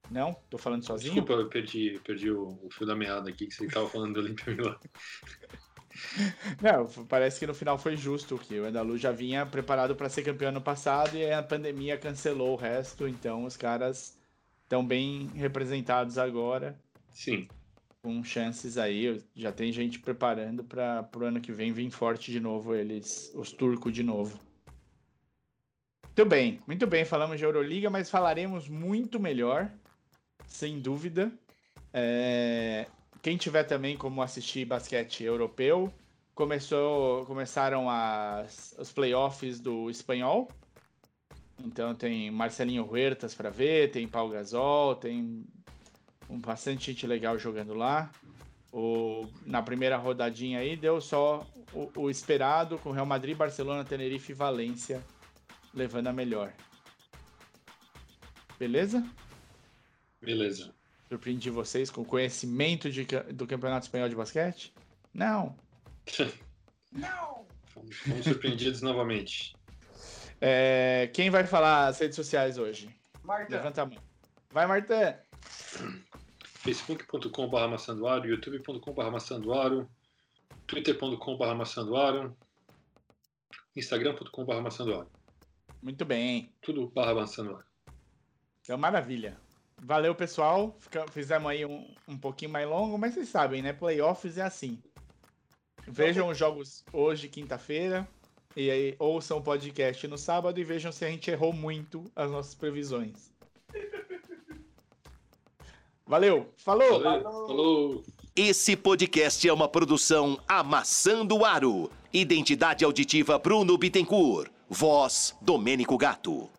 Não? Tô falando sozinho? Desculpa, eu perdi, perdi o, o fio da meada aqui que você estava falando do Olímpia Milano. Não, parece que no final foi justo, que o Andalu já vinha preparado para ser campeão ano passado e a pandemia cancelou o resto, então os caras estão bem representados agora, Sim, com chances aí. Já tem gente preparando para o ano que vem vir forte de novo, eles, os turcos de novo. Muito bem, muito bem, falamos de Euroliga, mas falaremos muito melhor, sem dúvida. É, Quem tiver também como assistir basquete europeu, começou, começaram as, os playoffs do espanhol. Então tem Marcelinho Huertas para ver, tem Paul Gasol, tem um, bastante gente legal jogando lá. O, na primeira rodadinha aí deu só o, o esperado com Real Madrid, Barcelona, Tenerife e Valência levando a melhor. Beleza? beleza. Surpreendi vocês com conhecimento de do Campeonato Espanhol de Basquete? Não. Fomos, fomos surpreendidos novamente. É, quem vai falar as redes sociais hoje? Marta, Levanta a mão. Vai, Marta. facebook.com.br maçandoaro, youtube.com.br maçandoaro, twitter.com.br maçandoaro, instagram.com.br maçandoaro. Muito bem. Tudo barra maçandoaro. Então, maravilha. Valeu, pessoal. Fica- fizemos aí um, um pouquinho mais longo, mas vocês sabem, né? Playoffs é assim. Vejam os jogos hoje, quinta-feira. E aí, ouçam o podcast no sábado e vejam se a gente errou muito as nossas previsões. Valeu! Falou! Valeu, falou. Esse podcast é uma produção Amassando Aro. Identidade auditiva Bruno Bittencourt. Voz Domênico Gato.